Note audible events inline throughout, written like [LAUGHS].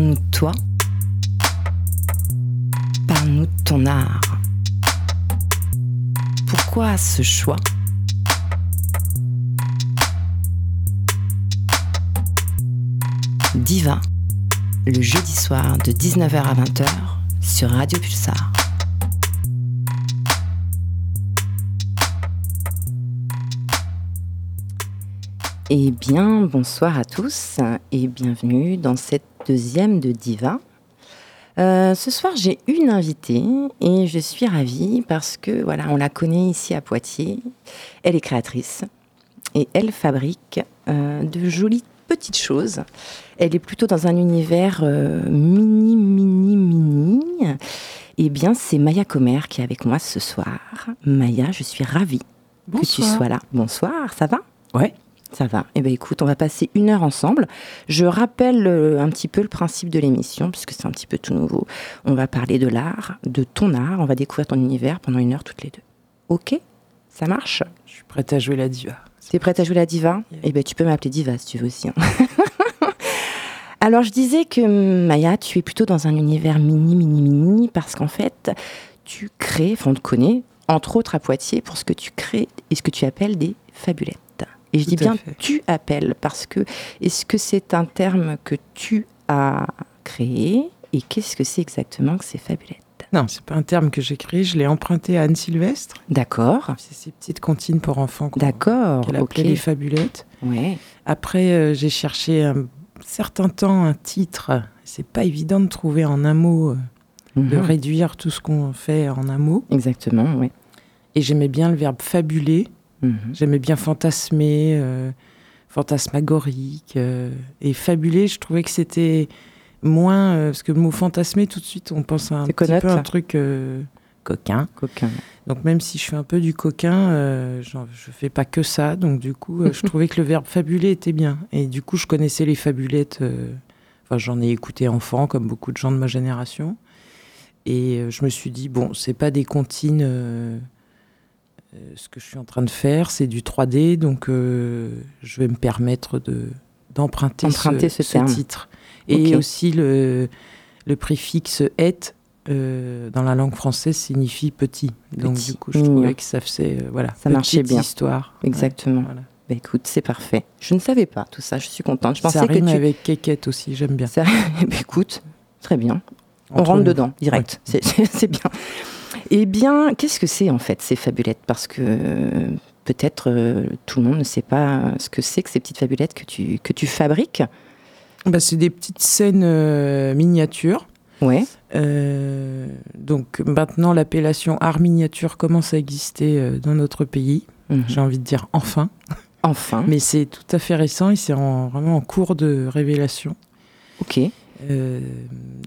Parle-nous de toi. Parle-nous de ton art. Pourquoi ce choix? Diva, le jeudi soir de 19h à 20h sur Radio Pulsar. Eh bien, bonsoir à tous et bienvenue dans cette deuxième de Diva. Euh, ce soir, j'ai une invitée et je suis ravie parce que voilà, on la connaît ici à Poitiers. Elle est créatrice et elle fabrique euh, de jolies petites choses. Elle est plutôt dans un univers euh, mini, mini, mini. Eh bien, c'est Maya Comer qui est avec moi ce soir. Maya, je suis ravie que tu sois là. Bonsoir, ça va? Ouais. Ça va. Eh bien, écoute, on va passer une heure ensemble. Je rappelle euh, un petit peu le principe de l'émission, puisque c'est un petit peu tout nouveau. On va parler de l'art, de ton art. On va découvrir ton univers pendant une heure toutes les deux. Ok? Ça marche? Je suis prête à jouer la diva. Tu es prête à jouer la diva? Yeah. Eh bien, tu peux m'appeler diva si tu veux aussi. hein. [LAUGHS] Alors, je disais que Maya, tu es plutôt dans un univers mini, mini, mini, parce qu'en fait, tu crées, enfin, on te connaît, entre autres à Poitiers, pour ce que tu crées et ce que tu appelles des fabulettes. Et je Tout dis bien fait. tu appelles, parce que est-ce que c'est un terme que tu as créé et qu'est-ce que c'est exactement que ces fabulettes? Non, c'est pas un terme que j'ai créé, je l'ai emprunté à Anne Sylvestre. D'accord, C'est ces petites comptines pour enfants qu'on- d'accord, qu'elle appelait les fabulettes. Ouais. Après, euh, j'ai cherché un certain temps un titre. C'est pas évident de trouver en un mot, euh, de Mhm. réduire tout ce qu'on fait en un mot. Exactement, oui. Et j'aimais bien le verbe fabuler. Mhm. J'aimais bien fantasmer, euh, fantasmagorique. euh, et fabuler, je trouvais que c'était moins. euh, parce que le mot fantasmer, tout de suite, on pense à un petit connote. peu un truc coquin. Coquin. Donc même si je fais un peu du coquin, j'en- je fais pas que ça. Donc du coup, je [LAUGHS] trouvais que le verbe fabuler était bien. Et du coup, je connaissais les fabulettes. Enfin, j'en ai écouté enfant, comme beaucoup de gens de ma génération. Et je me suis dit, bon, c'est pas des comptines. Euh, ce que je suis en train de faire, c'est du 3D. Donc euh, je vais me permettre de d'emprunter Emprunter ce titre. Et aussi le, le préfixe et euh, dans la langue française signifie petit. Donc du coup, je mignon. trouvais que ça faisait euh, voilà, Ça marchait petite bien. histoire. Exactement. Ouais, voilà. Bah écoute, c'est parfait. Je ne savais pas tout ça, je suis contente. Je pensais ça que tu. avec quéquette aussi, j'aime bien. Ça- [LAUGHS] Bah, écoute, très bien. On Entre rentre nous. dedans, direct. [LAUGHS] C'est bien. Eh bien, qu'est-ce que c'est en fait ces fabulettes? Parce que euh, peut-être euh, tout le monde ne sait pas ce que c'est que ces petites fabulettes que tu, que tu fabriques. Bah, c'est des petites scènes euh, miniatures. Ouais. Euh, donc maintenant, l'appellation art miniature commence à exister dans notre pays. Mhm. J'ai envie de dire enfin. Enfin. Mais c'est tout à fait récent et c'est en- vraiment en cours de révélation. Ok. Donc-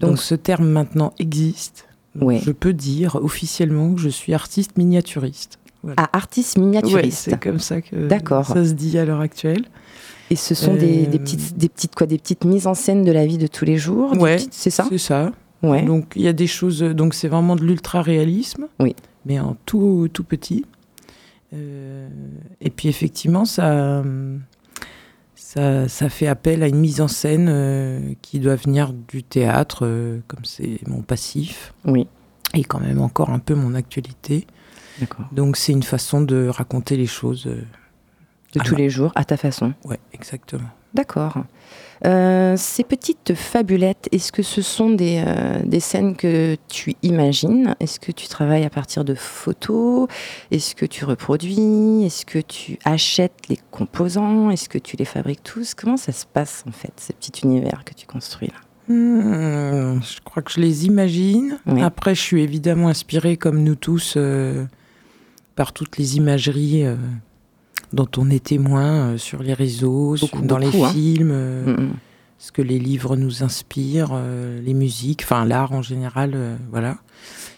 donc, ce terme maintenant existe. Ouais. Je peux dire officiellement que je suis artiste miniaturiste. Ah, artiste Ouais, miniaturiste. c'est comme ça que ça se dit à l'heure actuelle. Et ce sont des, Euh, des petites, des petites quoi, des petites mises en scène de la vie de tous les jours. Ouais, c'est ça. C'est ça. Ouais. Donc il y a des choses. Donc c'est vraiment de l'ultra réalisme. Oui. Mais en tout tout petit. Euh, et puis effectivement ça. Ça, ça fait appel à une mise en scène euh, qui doit venir du théâtre, euh, comme c'est mon passif, Oui. et quand même encore un peu mon actualité. D'accord. Donc c'est une façon de raconter les choses. euh, De tous les jours, à ta façon. Ouais, exactement. D'accord. Euh, ces petites fabulettes, est-ce que ce sont des, euh, des scènes que tu imagines? Est-ce que tu travailles à partir de photos? Est-ce que tu reproduis? Est-ce que tu achètes les composants? Est-ce que tu les fabriques tous? Comment ça se passe en fait, ces petits univers que tu construis là? Hmm, je crois que je les imagine. Oui. Après, je suis évidemment inspirée, comme nous tous, euh, par toutes les imageries dont on est témoin euh, sur les réseaux, sur- Beaucoup, dans les hein. films, euh, Mm, mm. ce que les livres nous inspirent, euh, les musiques, enfin l'art en général, voilà.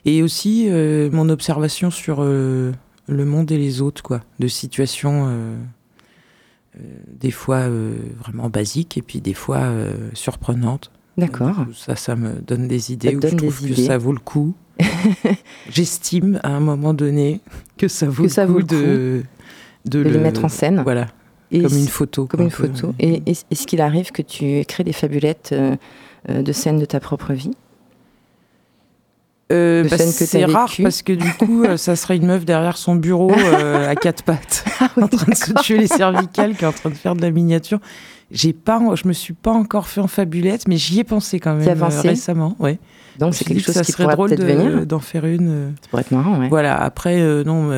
Et aussi mon observation sur le monde et les autres, quoi, de situations des fois vraiment basiques et puis des fois surprenantes. D'accord. Coup, Ça, ça me donne des idées. où je des trouve que idées. ça vaut le coup. [LAUGHS] J'estime à un moment donné que ça vaut Que le ça coup vaut le de, de, De les le- mettre en scène. Voilà, comme une photo. Comme une photo. Et est-ce qu'il arrive que tu crées des fabulettes de scènes de ta propre vie euh, bah, c'est rare parce que du coup, euh, ça serait une meuf derrière son bureau euh, à quatre pattes, [LAUGHS] ah [LAUGHS] en train de se tuer les cervicales, qui est en train de faire de la miniature. J'ai pas, je me suis pas encore fait en fabulette, mais j'y ai pensé quand même récemment. Ouais. Donc c'est quelque chose ça qui serait drôle d'en faire une. Ça pourrait être marrant, ouais. Voilà. Après, non,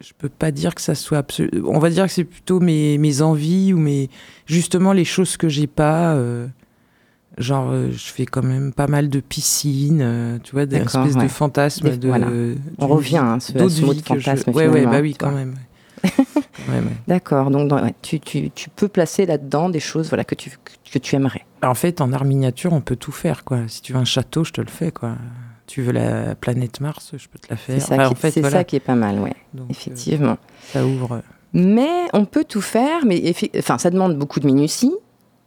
je peux pas dire que ça soit absolument. On va dire que c'est plutôt mes, mes envies ou mes justement les choses que j'ai pas. Genre, euh, je fais quand même pas mal de piscines, euh, tu vois, des espèces de fantasmes. de, On revient hein, à ce, mot de fantasme. Ouais, ouais, bah oui, quand même. [LAUGHS] D'accord, donc tu, tu, tu, peux placer là-dedans des choses voilà, que, tu, que tu aimerais. En fait, en art miniature, on peut tout faire. quoi. Si tu veux un château, je te le fais. quoi. Tu veux la planète Mars, je peux te la faire. C'est ça, qui, en fait, ça qui est pas mal, ouais. Euh, Effectivement. ça ouvre. Mais on peut tout faire, mais enfin, ça demande beaucoup de minutie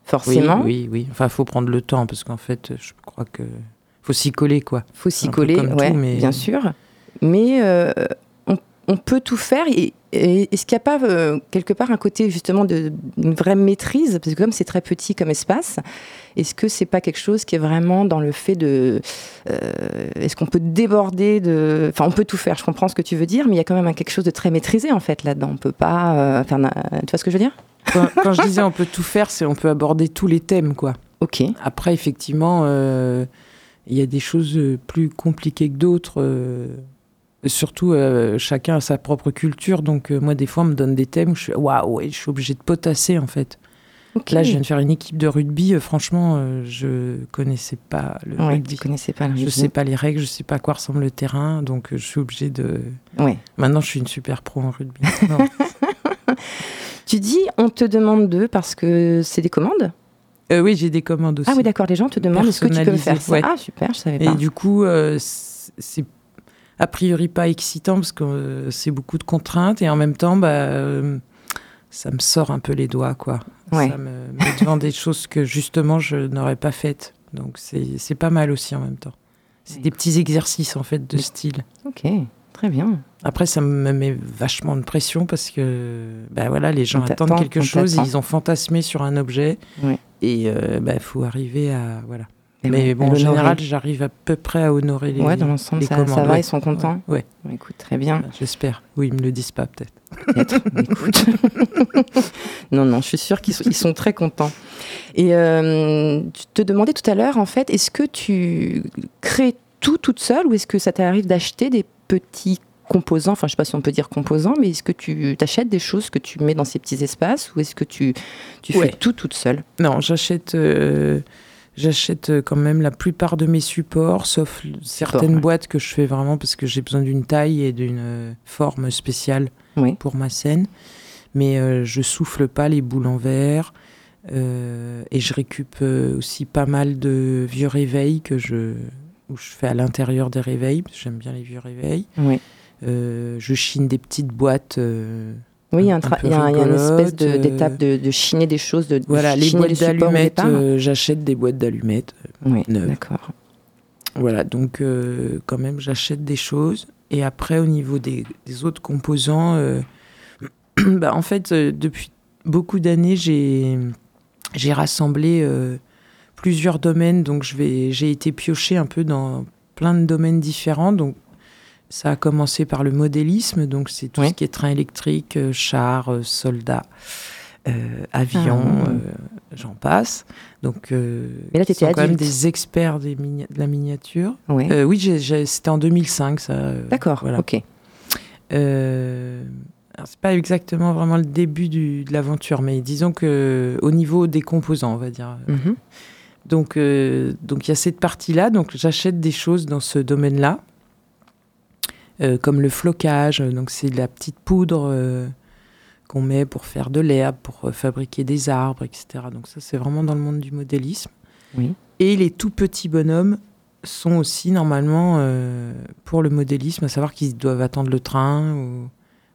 forcément. Oui, oui, Enfin, il faut prendre le temps parce qu'en fait, je crois que faut s'y coller, quoi. Faut s'y coller, ouais, mais... bien sûr. Mais euh, on, peut tout faire. Et, est-ce qu'il n'y a pas euh, quelque part un côté justement d'une vraie maîtrise? Parce que comme c'est très petit comme espace, est-ce que c'est pas quelque chose qui est vraiment dans le fait de. Euh, est-ce qu'on peut déborder de. Enfin, on peut tout faire, je comprends ce que tu veux dire, mais il y a quand même quelque chose de très maîtrisé en fait là-dedans. On peut pas faire. Tu vois ce que je veux dire? Quand, je disais on peut tout faire, c'est on peut aborder tous les thèmes, quoi. Ok. Après, effectivement, euh, il y a des choses plus compliquées que d'autres. Euh, surtout, euh, chacun a sa propre culture. Donc, moi, des fois, on me donne des thèmes où je suis waouh, je suis obligée de potasser, en fait. Là, je viens de faire une équipe de rugby. franchement, je connaissais pas le rugby. Je connaissais pas le rugby. Je sais pas les règles, je sais pas à quoi ressemble le terrain, donc je suis obligée de. Ouais. Maintenant, je suis une super pro en rugby. [LAUGHS] [LAUGHS] Tu dis on te demande d'eux parce que c'est des commandes? Euh, Oui, j'ai des commandes aussi. Ah oui, d'accord, les gens te demandent est-ce que tu peux faire ça Ah super, je savais pas. Et du coup, euh, c'est a priori pas excitant parce que euh, c'est beaucoup de contraintes et en même temps, bah, ça me sort un peu les doigts, quoi. Ça me met devant des choses que justement je n'aurais pas faites. Donc c'est pas mal aussi en même temps. C'est des petits exercices en fait de style. Ok. Très bien. Après, ça me met vachement de pression parce que ben voilà, les gens attendent quelque chose, ils ont fantasmé sur un objet et il euh, ben, faut arriver à. Voilà. Mais bon, en général, j'arrive à peu près à honorer les. Ouais, dans l'ensemble, ça, ça, va, ils sont contents. Ouais. Écoute, très bien. J'espère. Oui, ils me le disent pas, peut-être. Peut-être. [LAUGHS] Écoute. [LAUGHS] non, non, je suis sûre qu'ils sont, ils sont très contents. Et euh, tu te demandais tout à l'heure, en fait, est-ce que tu crées tout toute seule ou est-ce que ça t'arrive d'acheter des petits composants, enfin je sais pas si on peut dire composants, mais est-ce que tu t'achètes des choses que tu mets dans ces petits espaces ou est-ce que tu, tu fais tout toute seule? Non, j'achète euh, j'achète euh, quand même la plupart de mes supports, sauf certaines boîtes que je fais vraiment parce que j'ai besoin d'une taille et d'une euh, forme spéciale pour ma scène. Mais je souffle pas les boules en verre. et je récup aussi pas mal de vieux réveils que je où je fais à l'intérieur des réveils, j'aime bien les vieux réveils. Oui. Euh, je chine des petites boîtes. Euh, oui, il y, a, une espèce d'étape de, de, chiner des choses. De, voilà, les boîtes d'allumettes, euh, j'achète des boîtes d'allumettes. oui, d'accord. Voilà, donc quand même, j'achète des choses. Et après, au niveau des, autres composants, [CLEARS THROAT] bah, en fait, depuis beaucoup d'années, j'ai rassemblé plusieurs domaines. Donc, j'ai été pioché un peu dans plein de domaines différents. Donc, ça a commencé par le modélisme, donc c'est tout ce qui est train électrique, euh, char, euh, soldats, euh, avions, ah. j'en passe. Donc, Mais là, tu étais quand même des experts des de la miniature. oui, c'était en 2005, ça. D'accord, voilà. ok. c'est pas exactement vraiment le début de l'aventure, mais disons que au niveau des composants, on va dire. Donc, donc il y a cette partie-là. Donc, j'achète des choses dans ce domaine-là. Euh, comme le flocage. Donc c'est de la petite poudre euh, qu'on met pour faire de l'herbe, pour euh, fabriquer des arbres, etc. Donc ça c'est vraiment dans le monde du modélisme. Oui. Et les tout petits bonhommes sont aussi normalement pour le modélisme, à savoir qu'ils doivent attendre le train. Ou...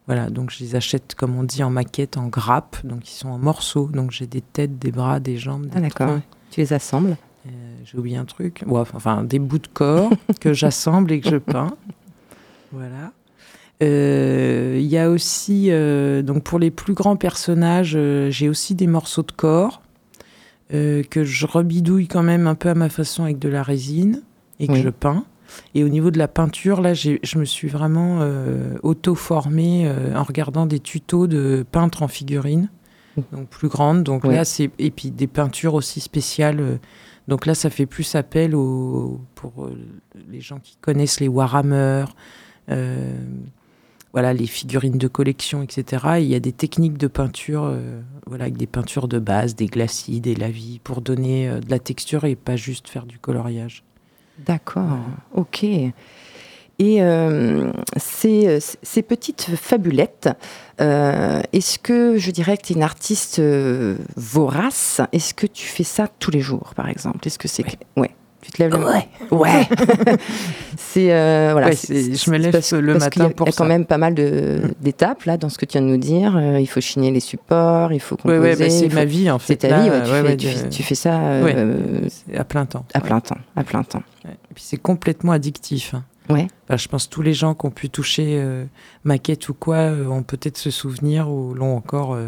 Voilà, donc je les achète, comme on dit, en maquette, en grappe, donc ils sont en morceaux. Donc j'ai des têtes, des bras, des jambes. Des ah d'accord. Tu les assembles? J'ai oublié un truc. enfin, des bouts de corps que [LAUGHS] j'assemble et que je peins. Voilà. Il y a aussi, donc pour les plus grands personnages, j'ai aussi des morceaux de corps que je rebidouille quand même un peu à ma façon avec de la résine et que je peins. Et au niveau de la peinture, là, je me suis vraiment auto-formée en regardant des tutos de peintres en figurines donc plus grande. Donc là, c'est et puis des peintures aussi spéciales. Euh, donc là, ça fait plus appel au, pour euh, les gens qui connaissent les Warhammer, euh, voilà, les figurines de collection, etc. il y a des techniques de peinture, voilà, avec des peintures de base, des glacis, des lavis, pour donner de la texture et pas juste faire du coloriage. D'accord, ok. Et euh, ces, ces, petites fabulettes, euh, est-ce que je dirais que tu es une artiste euh, vorace? Est-ce que tu fais ça tous les jours, par exemple? Est-ce que c'est ouais. Tu te lèves le Ouais. [LAUGHS] Ouais. c'est euh, voilà. je me lève le matin pour Il y a quand même pas mal d'étapes là dans ce que tu viens de nous dire. il faut chiner les supports, il faut composer. Ouais, ouais, c'est ma vie en fait. C'est ta vie. tu, fais, tu, fais, ça à plein temps. À plein temps. À plein temps. Et puis c'est complètement addictif. Hein. Ouais. je pense que tous les gens qui ont pu toucher euh, maquette ou quoi euh, ont peut-être se souvenir ou l'ont encore.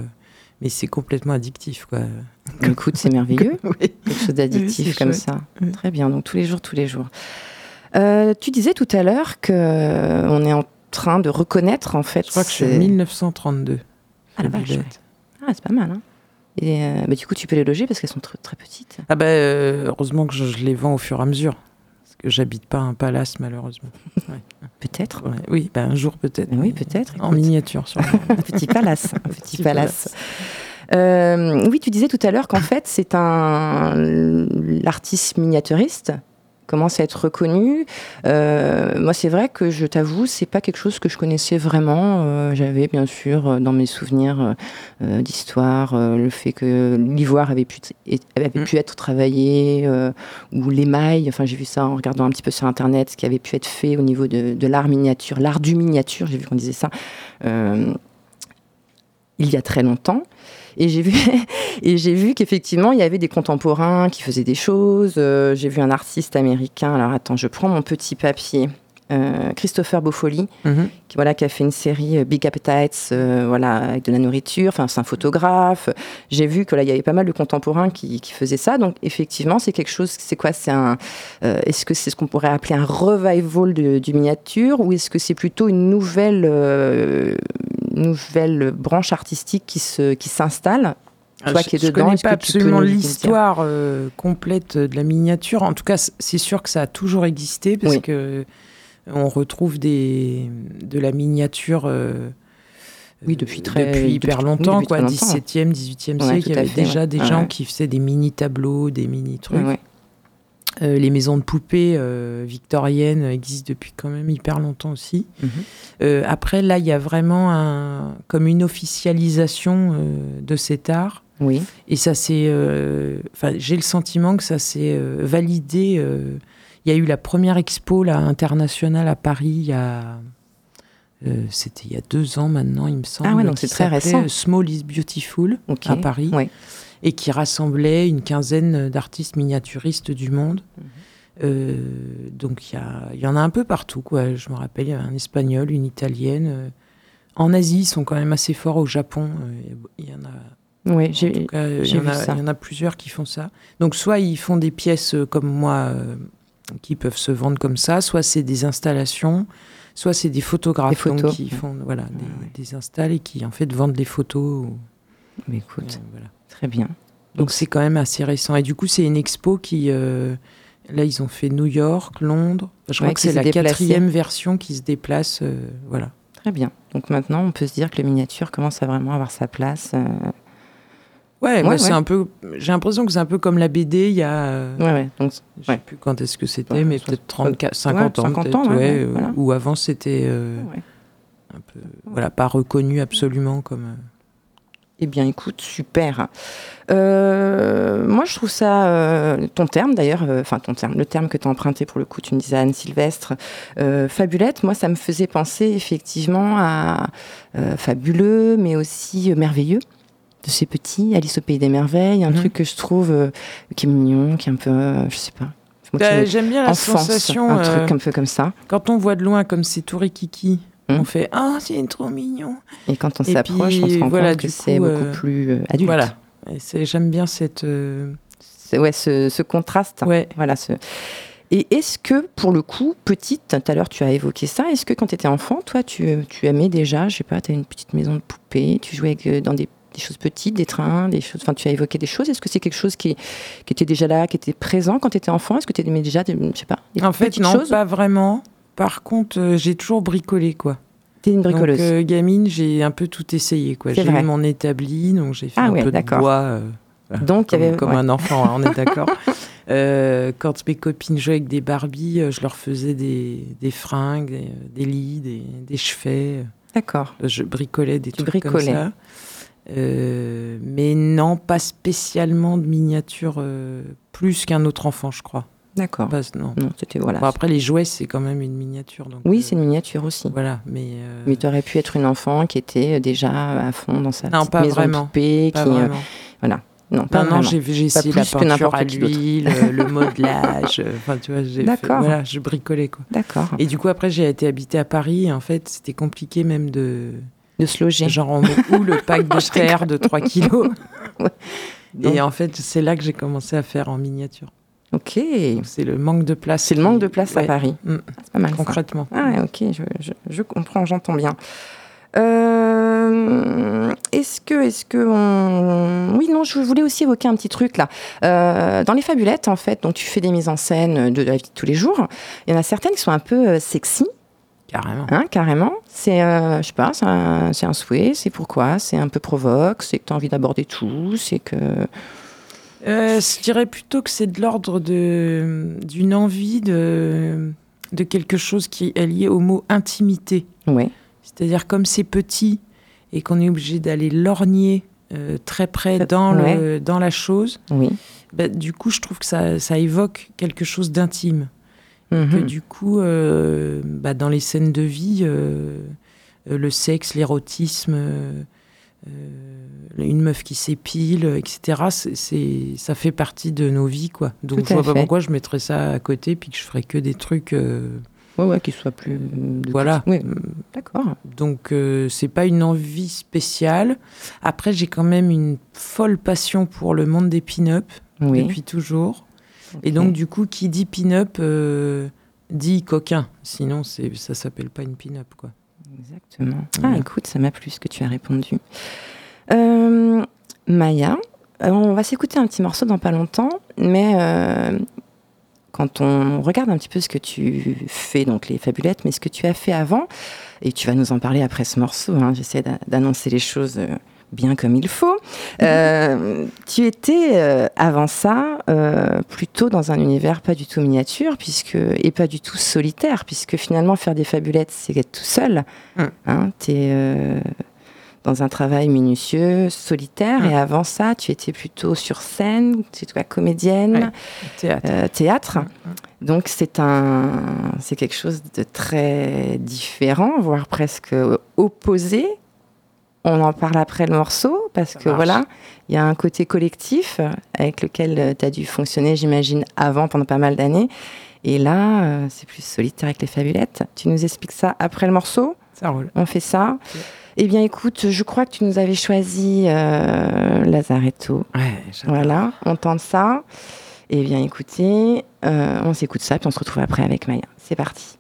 Euh, mais c'est complètement addictif, quoi. [LAUGHS] Écoute, c'est merveilleux. [LAUGHS] Quelque chose d'addictif comme ça. Très bien. Donc tous les jours, tous les jours. tu disais tout à l'heure que on est en train de reconnaître en fait. Je crois que c'est 1932. Ah la vache. Ah, c'est pas mal. Hein. Et bah, du coup, tu peux les loger parce qu'elles sont très, très petites. Ah bah, heureusement que je, je, les vends au fur et à mesure j'habite pas un palace malheureusement. [LAUGHS] Peut-être. Oui, ben, un jour peut-être. Oui, peut-être. En miniature, [LAUGHS] un petit palace. Un petit, palace. Euh, oui, tu disais tout à l'heure qu'en fait, c'est un l'artiste miniaturiste commence à être reconnu. Euh, moi, c'est vrai que je t'avoue, c'est pas quelque chose que je connaissais vraiment. Euh, j'avais bien sûr euh, dans mes souvenirs d'histoire le fait que l'ivoire avait pu, avait mm. pu être travaillé ou l'émail. Enfin, j'ai vu ça en regardant un petit peu sur internet, ce qui avait pu être fait au niveau de, de l'art miniature, l'art du miniature. J'ai vu qu'on disait ça il y a très longtemps. [LAUGHS] Et j'ai vu, qu'effectivement, il y avait des contemporains qui faisaient des choses. Euh, j'ai vu un artiste américain. Alors attends, je prends mon petit papier. Euh, Christopher Bofoli, mhm. qui, voilà, qui a fait une série euh, Big Appetites, voilà, avec de la nourriture. Enfin, c'est un photographe. J'ai vu que là, il y avait pas mal de contemporains qui, qui faisaient ça. Donc, effectivement, c'est quelque chose. C'est quoi? C'est un. est-ce que c'est ce qu'on pourrait appeler un revival du miniature, ou est-ce que c'est plutôt une nouvelle nouvelle branche artistique qui se qui s'installe? Ah, Toi qui je dedans, connais pas absolument l'histoire euh, complète de la miniature. En tout cas, c'est sûr que ça a toujours existé parce que on retrouve des de la miniature. Euh, oui, depuis très depuis hyper longtemps, quoi, 17e, 18e siècle, il y avait déjà des gens qui faisaient des mini tableaux, des mini trucs. Euh, les maisons de poupées euh, victoriennes existent depuis quand même hyper longtemps aussi. Mhm. Euh, après, là, il y a vraiment un, comme une officialisation de cet art. Oui. Et ça c'est, j'ai le sentiment que ça s'est validé. Il y a eu la première expo là, internationale à Paris il y a. C'était il y a deux ans maintenant, il me semble. Ah ouais, donc c'est très récent. Small is Beautiful à Paris. Et qui rassemblait une quinzaine d'artistes miniaturistes du monde. Mhm. Euh, donc il y, y, en a un peu partout, quoi. Je me rappelle, il y a un espagnol, une italienne. Euh, en Asie, ils sont quand même assez forts. Au Japon, euh, il y en a. Oui, j'ai vu ça. Il y en a plusieurs qui font ça. Donc soit ils font des pièces comme moi qui peuvent se vendre comme ça, soit c'est des installations, soit c'est des photographes qui font voilà, des, des installs et qui en fait vendent des photos. Mais écoute, voilà. Très bien. Donc c'est quand même assez récent. Et du coup, c'est une expo qui... Euh, là, ils ont fait New York, Londres. Je crois que c'est la quatrième version qui se déplace. Euh, voilà. Très bien. Donc maintenant, on peut se dire que le miniature commence à vraiment avoir sa place. Euh. Ouais, ouais, c'est un peu. J'ai l'impression que c'est un peu comme la BD il y a. Ouais, ouais. Donc, je sais plus quand est-ce que c'était, mais peut-être 34, 50 ans. 50 ans, ouais, Ou avant, c'était un peu. Voilà, pas reconnu absolument comme. Eh bien, écoute, super. Euh, moi, je trouve ça, euh, ton terme d'ailleurs, euh, enfin ton terme, le terme que tu as emprunté pour le coup, tu me disais Anne Sylvestre, fabulette, moi, ça me faisait penser effectivement à fabuleux, mais aussi merveilleux de ces petits, Alice au pays des merveilles, un mhm. truc que je trouve qui est mignon, qui est un peu, je sais pas. Bah, j'aime bien la sensation. Un truc un peu comme ça. Quand on voit de loin comme c'est tout Kiki On fait Ah, c'est trop mignon. Et quand on s'approche, on se rend compte que c'est beaucoup plus adulte. Voilà. J'aime bien cette. Ouais, ce, ce, contraste. Ouais. Voilà, ce, et est-ce que, pour le coup, petite, tout à l'heure tu as évoqué ça, est-ce que quand tu étais enfant, toi, tu, tu, aimais déjà, je sais pas, tu as une petite maison de poupée, tu jouais euh, dans des, des, choses petites, des trains, des choses, enfin tu as évoqué des choses, est-ce que c'est quelque chose qui, qui, était déjà là, qui était présent quand tu étais enfant? Est-ce que tu aimais déjà, des, je sais pas, des En fait, non, choses? pas vraiment. Par contre, euh, j'ai toujours bricolé, quoi. T'es une bricoleuse. Donc, euh, gamine, j'ai un peu tout essayé, quoi. J'ai eu mon établi, donc j'ai fait ah, un ouais, peu de bois. Euh, donc, comme, y avait, comme ouais. un enfant, hein, on est d'accord. [LAUGHS] Quand mes copines jouaient avec des Barbies, je leur faisais des, des fringues, des, des, lits, des, des chevets. D'accord. Je bricolais des tu trucs bricolais. comme ça. Euh, mais non, pas spécialement de miniature euh, plus qu'un autre enfant, je crois. D'accord. Non. non c'était voilà. Bon, après, les jouets, c'est quand même une miniature. Donc, oui, c'est une miniature aussi. Voilà, mais. euh, Mais tu aurais pu être une enfant qui était déjà à fond dans sa Non, petite pas maison vraiment. poupée, pas qui, euh, vraiment. voilà. Non, pas Non, non, j'ai essayé la peinture à l'huile, euh, le modelage. euh, Enfin, tu vois, j'ai. Voilà, je bricolais, quoi. D'accord. Et du coup, après, j'ai été habiter à Paris. En fait, c'était compliqué même de. De se loger. Genre, on met où le [LAUGHS] pack de terre de 3 kilos? [LAUGHS] Et en fait, c'est là que j'ai commencé à faire en miniature. Ok. C'est le manque de place. C'est le manque de place à Paris. Mm. C'est pas mal. ça. concrètement. Ah, ouais, ok, je, je, je comprends, j'entends bien. Euh, est-ce que, est-ce que, on... oui, non, je voulais aussi évoquer un petit truc là. Euh, dans les fabulettes, en fait, donc tu fais des mises en scène de la vie de tous les jours. Il y en a certaines qui sont un peu euh, sexy, Carrément. hein, carrément. C'est, euh, je sais pas, c'est un, souhait. C'est pourquoi C'est un peu provoque. C'est que tu as envie d'aborder tout. C'est que, Euh, je dirais plutôt que c'est de l'ordre de, d'une envie de, de quelque chose qui est lié au mot intimité. ouais, C'est-à-dire comme c'est petit et qu'on est obligé d'aller lorgner euh, très près dans, ouais. le, dans la chose, oui. bah, du coup, je trouve que ça, ça évoque quelque chose d'intime. Que Mhm. du coup, euh, bah, dans les scènes de vie, euh, euh, le sexe, l'érotisme, euh, une meuf qui s'épile, etc., c'est, ça fait partie de nos vies. quoi. Donc je vois pas pourquoi je mettrais ça à côté puis que je ferais que des trucs... Ouais, ouais, qu'il soit plus. voilà. Oui, d'accord. Donc euh, c'est pas une envie spéciale. Après j'ai quand même une folle passion pour le monde des pin-up Oui. depuis toujours. Et donc du coup qui dit pin-up euh, dit coquin. Sinon c'est ça s'appelle pas une pin-up quoi. Exactement. Ah, écoute, ça m'a plu ce que tu as répondu. Euh, Maya, euh, on va s'écouter un petit morceau dans pas longtemps, mais euh, quand on regarde un petit peu ce que tu fais, donc les fabulettes, mais ce que tu as fait avant, et tu vas nous en parler après ce morceau, hein, j'essaie d'a- d'annoncer les choses bien comme il faut. Euh, tu étais euh, avant ça euh, plutôt dans un univers pas du tout miniature puisque et pas du tout solitaire puisque finalement faire des fabulettes c'est être tout seul. Mm. Hein, tu es dans un travail minutieux, solitaire Mm. et avant ça tu étais plutôt sur scène, tu étais comédienne, Ouais. Théâtre. théâtre. Mm, Donc c'est un, c'est quelque chose de très différent, voire presque opposé. On en parle après le morceau parce Ça que marche. voilà, il y a un côté collectif euh, avec lequel tu as dû fonctionner, j'imagine, avant pendant pas mal d'années. Et là, euh, c'est plus solitaire avec les fabulettes. Tu nous expliques ça après le morceau? Ça roule. On fait ça? Eh bien, écoute, je crois que tu nous avais choisi euh, Lazaretto. Ouais. Voilà, on tente ça. Eh bien, écoutez, euh, on s'écoute ça, puis on se retrouve après avec Maya. C'est parti.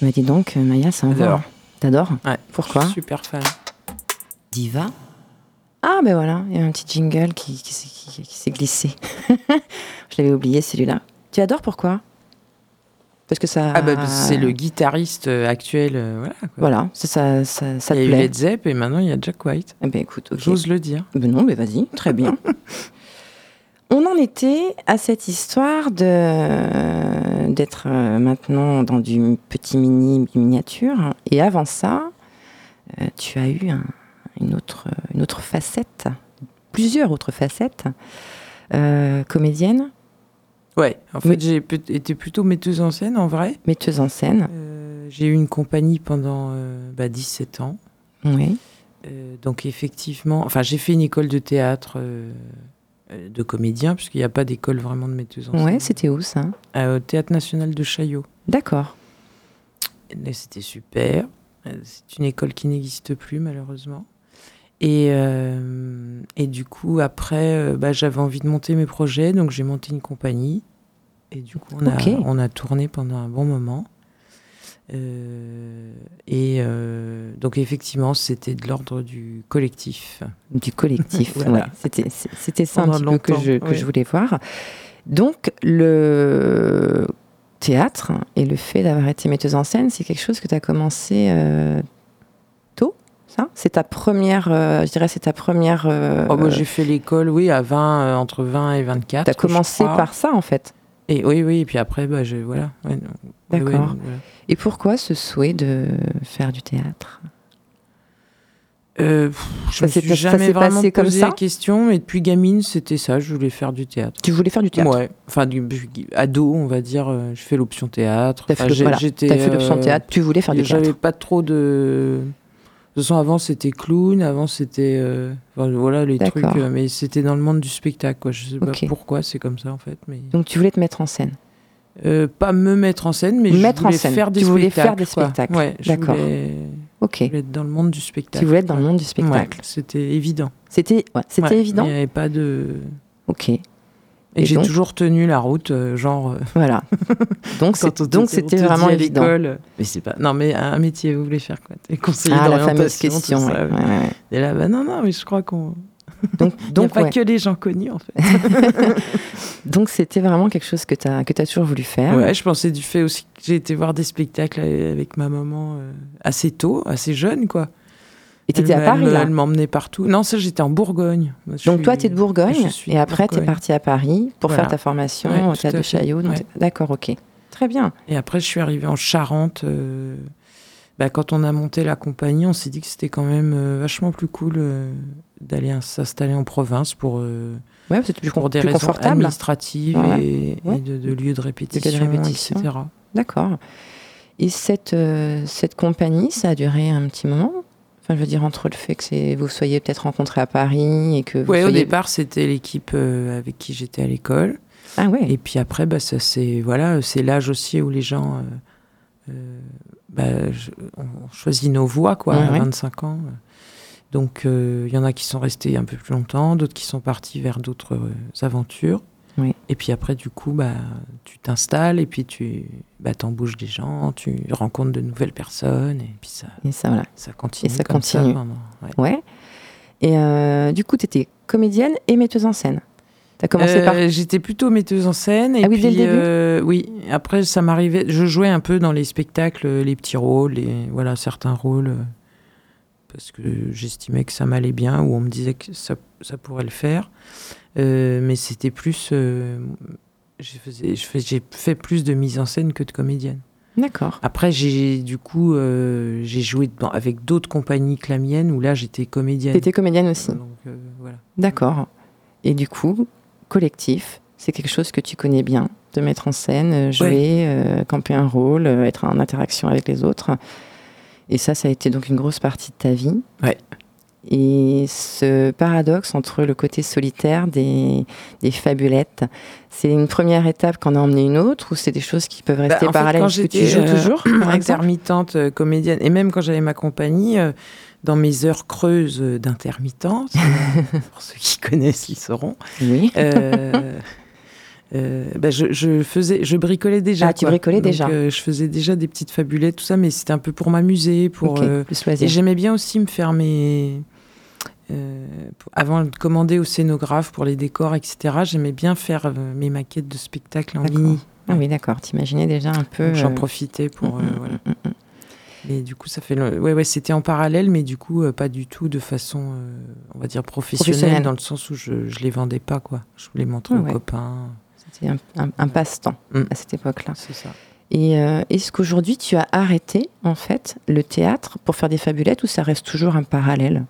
Bah dis donc, euh, Maya, ça envoie. J'adore. T'adores? Ouais. Pourquoi? Je suis super fan. Diva? Ah, ben voilà, il y a un petit jingle qui, qui s'est- qui- qui s'est glissé. [LAUGHS] Je l'avais oublié celui-là. Tu adores pourquoi? Parce que ça. Ah bah c'est le guitariste euh, actuel, euh, voilà. Quoi. Voilà, ça, ça, ça, ça il y a eu plaît. Led Zepp et maintenant il y a Jack White. Eh ben écoute, ok. J'ose le dire. Ben non, mais vas-y, très bien. [LAUGHS] On en était à cette histoire de d'être euh, maintenant dans du petit mini miniature. Et avant ça, euh, tu as eu un- une, autre, une autre facette, plusieurs autres facettes. Euh, comédienne, Ouais, en fait j'ai été plutôt metteuse en scène en vrai. metteuse en scène. Euh, j'ai eu une compagnie pendant euh, bah, 17 ans. Oui. Donc effectivement, enfin j'ai fait une école de théâtre de comédien puisqu'il n'y a pas d'école vraiment de metteuse en Ouais, scène. c'était où ça? Euh, au théâtre national de Chaillot. D'accord. C'était super. Euh, C'est une école qui n'existe plus malheureusement. Et, euh, et du coup, après, euh, bah, j'avais envie de monter mes projets, donc j'ai monté une compagnie. Et du coup, on, a, on a tourné pendant un bon moment. Euh, et euh, donc, effectivement, c'était de l'ordre du collectif. Du collectif. [LAUGHS] Voilà. ouais. C'était c'était ça un petit peu que je, que oui. je voulais voir. Donc, le théâtre et le fait d'avoir été metteuse en scène, c'est quelque chose que tu as commencé euh, tôt, ça? C'est ta première, je dirais, c'est ta première. Oh, moi, j'ai fait l'école, oui, à 20, euh, entre 20 et 24. T'as je commencé par ça, en fait? Et oui, oui, et puis après, bah, je, voilà. ouais. Ouais, D'accord. voilà. Et pourquoi ce souhait de faire du théâtre? Euh, pff, je Ça me suis jamais vraiment passé comme posé ça la question, mais depuis gamine, c'était ça. Je voulais faire du théâtre. Tu voulais faire du théâtre? Ouais. Enfin, du, ado, on va dire. euh, Je fais l'option théâtre. T'as fait, voilà, l'option euh, théâtre, tu voulais faire du J'avais théâtre. pas trop de. De toute façon, avant, c'était clown. Avant, c'était. euh, enfin, voilà, les trucs. Euh, mais c'était dans le monde du spectacle, quoi. Je sais pas pourquoi c'est comme ça, en fait. Mais... Donc, tu voulais te mettre en scène? Euh, pas me mettre en scène, mais Mettre je en voulais scène. faire des Tu voulais spectacles. faire des spectacles. Ouais, D'accord. voulais, Ok. je voulais être dans le monde du spectacle. Tu voulais être dans le monde du spectacle. Ouais, c'était évident. C'était ouais, c'était évident? Il n'y avait pas de. Ok. Et, Et j'ai toujours tenu la route, euh, genre. euh, Voilà. [LAUGHS] Donc c'était vraiment évident. euh, Mais c'est pas. Non, mais un métier, vous voulez faire quoi? T'es conseiller Ah la fameuse question. tout ouais, ça, ouais, ouais. Et là, bah non, non, mais je crois qu'on. [LAUGHS] Donc Il n'y a donc pas que les gens connus, en fait. [LAUGHS] donc c'était vraiment quelque chose que tu as que tu toujours voulu faire. Ouais, je pensais du fait aussi que j'ai été voir des spectacles avec ma maman euh, assez tôt, assez jeune, quoi. Et tu étais à Paris là. Elle m'emmenais partout. Non, ça, j'étais en Bourgogne. Moi, Donc suis- toi tu es de Bourgogne et de après tu es parti à Paris pour Voilà. faire ta formation Ouais, au théâtre de. Chaillot. Ouais. D'accord, OK. Très bien. Et après, je suis arrivée en Charente. euh, bah, quand on a monté la compagnie, on s'est dit que c'était quand même euh, vachement plus cool euh, d'aller ins- s'installer en province pour, Ouais, plus, pour des plus raisons administratives Ouais. et, de, de lieux de répétition, répétition. etc. D'accord. Et cette cette compagnie, ça a duré un petit moment? Enfin, je veux dire, entre le fait que vous soyez peut-être rencontrés à Paris et que vous Ouais, au soyez... départ, c'était l'équipe euh, avec qui j'étais à l'école. Ah ouais. Et puis après, bah, ça c'est voilà, c'est l'âge aussi où les gens, euh, euh, bah, je- on choisit nos voies quoi, Ouais, à ouais. 25 ans. Donc euh, il y en a qui sont restés un peu plus longtemps, d'autres qui sont partis vers d'autres euh, aventures. Oui. Et puis après, du coup, bah, tu t'installes et puis tu bah, embauches des gens, tu rencontres de nouvelles personnes et puis ça, Et ça, voilà. ça continue. Et ça comme continue. ouais. Ouais. Et euh, du coup, tu étais comédienne et metteuse en scène. Tu as commencé Euh, par. J'étais plutôt metteuse en scène. Et Ah oui, puis, dès le début euh, Oui, après, ça m'arrivait. Je jouais un peu dans les spectacles, les petits rôles, les, voilà, certains rôles, euh, parce que j'estimais que ça m'allait bien, ou on me disait que ça, ça pourrait le faire. Euh, mais c'était plus. euh, j'ai fait plus de mise en scène que de comédienne. D'accord. Après, j'ai du coup, euh, j'ai joué dans- avec d'autres compagnies que la mienne, où là, j'étais comédienne. Tu étais comédienne aussi. Donc, voilà. D'accord. Et du coup, collectif, c'est quelque chose que tu connais bien, de mettre en scène, jouer, camper un rôle, être en interaction avec les autres. Et ça, ça a été donc une grosse partie de ta vie. Ouais. Et ce paradoxe entre le côté solitaire des, des fabulettes, c'est une première étape qu'on a emmené une autre ou c'est des choses qui peuvent rester Bah, en fait, parallèles quand Est-ce que tu joues euh, toujours, [CLEARS THROAT] intermittente euh, comédienne et même quand j'avais ma compagnie euh, dans mes heures creuses d'intermittence [LAUGHS] euh, pour ceux qui connaissent ils sauront Oui. euh, bah, je, je faisais, je bricolais déjà. Ah, tu bricolais Donc, déjà. euh, Je faisais déjà des petites fabulettes, tout ça, mais c'était un peu pour m'amuser, pour. Ok, euh, et j'aimais bien aussi me faire mes. Euh, pour- avant de commander au scénographe pour les décors, etc. J'aimais bien faire euh, mes maquettes de spectacle en mini. Ah oui, d'accord. T'imaginais déjà un peu. J'en euh, profitais pour. mm, euh, mm, voilà. mm, mm, mm. Et du coup, ça fait. le- Ouais, ouais, c'était en parallèle, mais du coup, euh, pas du tout de façon, euh, on va dire, professionnelle, Professionnelle. dans le sens où je, je les vendais pas, quoi. Je voulais montrer Ah aux ouais. copains. C'était un, un- un passe-temps à cette époque-là. C'est ça. Et euh, est-ce qu'aujourd'hui tu as arrêté en fait le théâtre pour faire des fabulettes ou ça reste toujours un parallèle?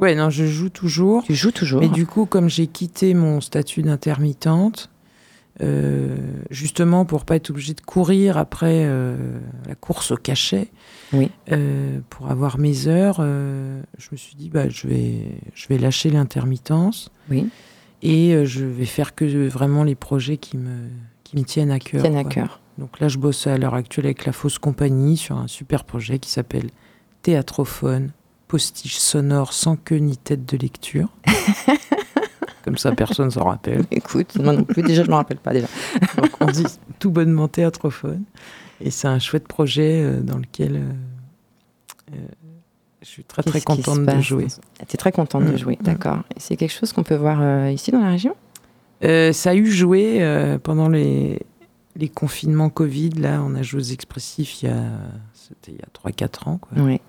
Ouais, non, je joue toujours. Tu joues toujours Mais du coup, comme j'ai quitté mon statut d'intermittente, euh, justement pour pas être obligée de courir après euh, la course au cachet, Oui. euh, pour avoir mes heures, je me suis dit bah je vais je vais lâcher l'intermittence Oui, et je vais faire que vraiment les projets qui me qui me tiennent à cœur. tiennent à cœur. Donc là, je bosse à l'heure actuelle avec la Fausse Compagnie sur un super projet qui s'appelle Théâtrophone, postiche sonore sans queue ni tête de lecture. [LAUGHS] Comme ça, personne s'en rappelle. Écoute, moi non plus, déjà je ne me rappelle pas déjà. Donc on dit tout bonnement théâtrophone. Et c'est un chouette projet euh, dans lequel euh, euh, je suis très très contente de jouer. Tu es très contente de Mm, jouer, mm. d'accord. Et c'est quelque chose qu'on peut voir ici dans la région? Ça a eu joué pendant les, les confinements Covid. Là, on a joué aux expressifs il y a, c'était il y a 3-4 ans. Quoi. Oui,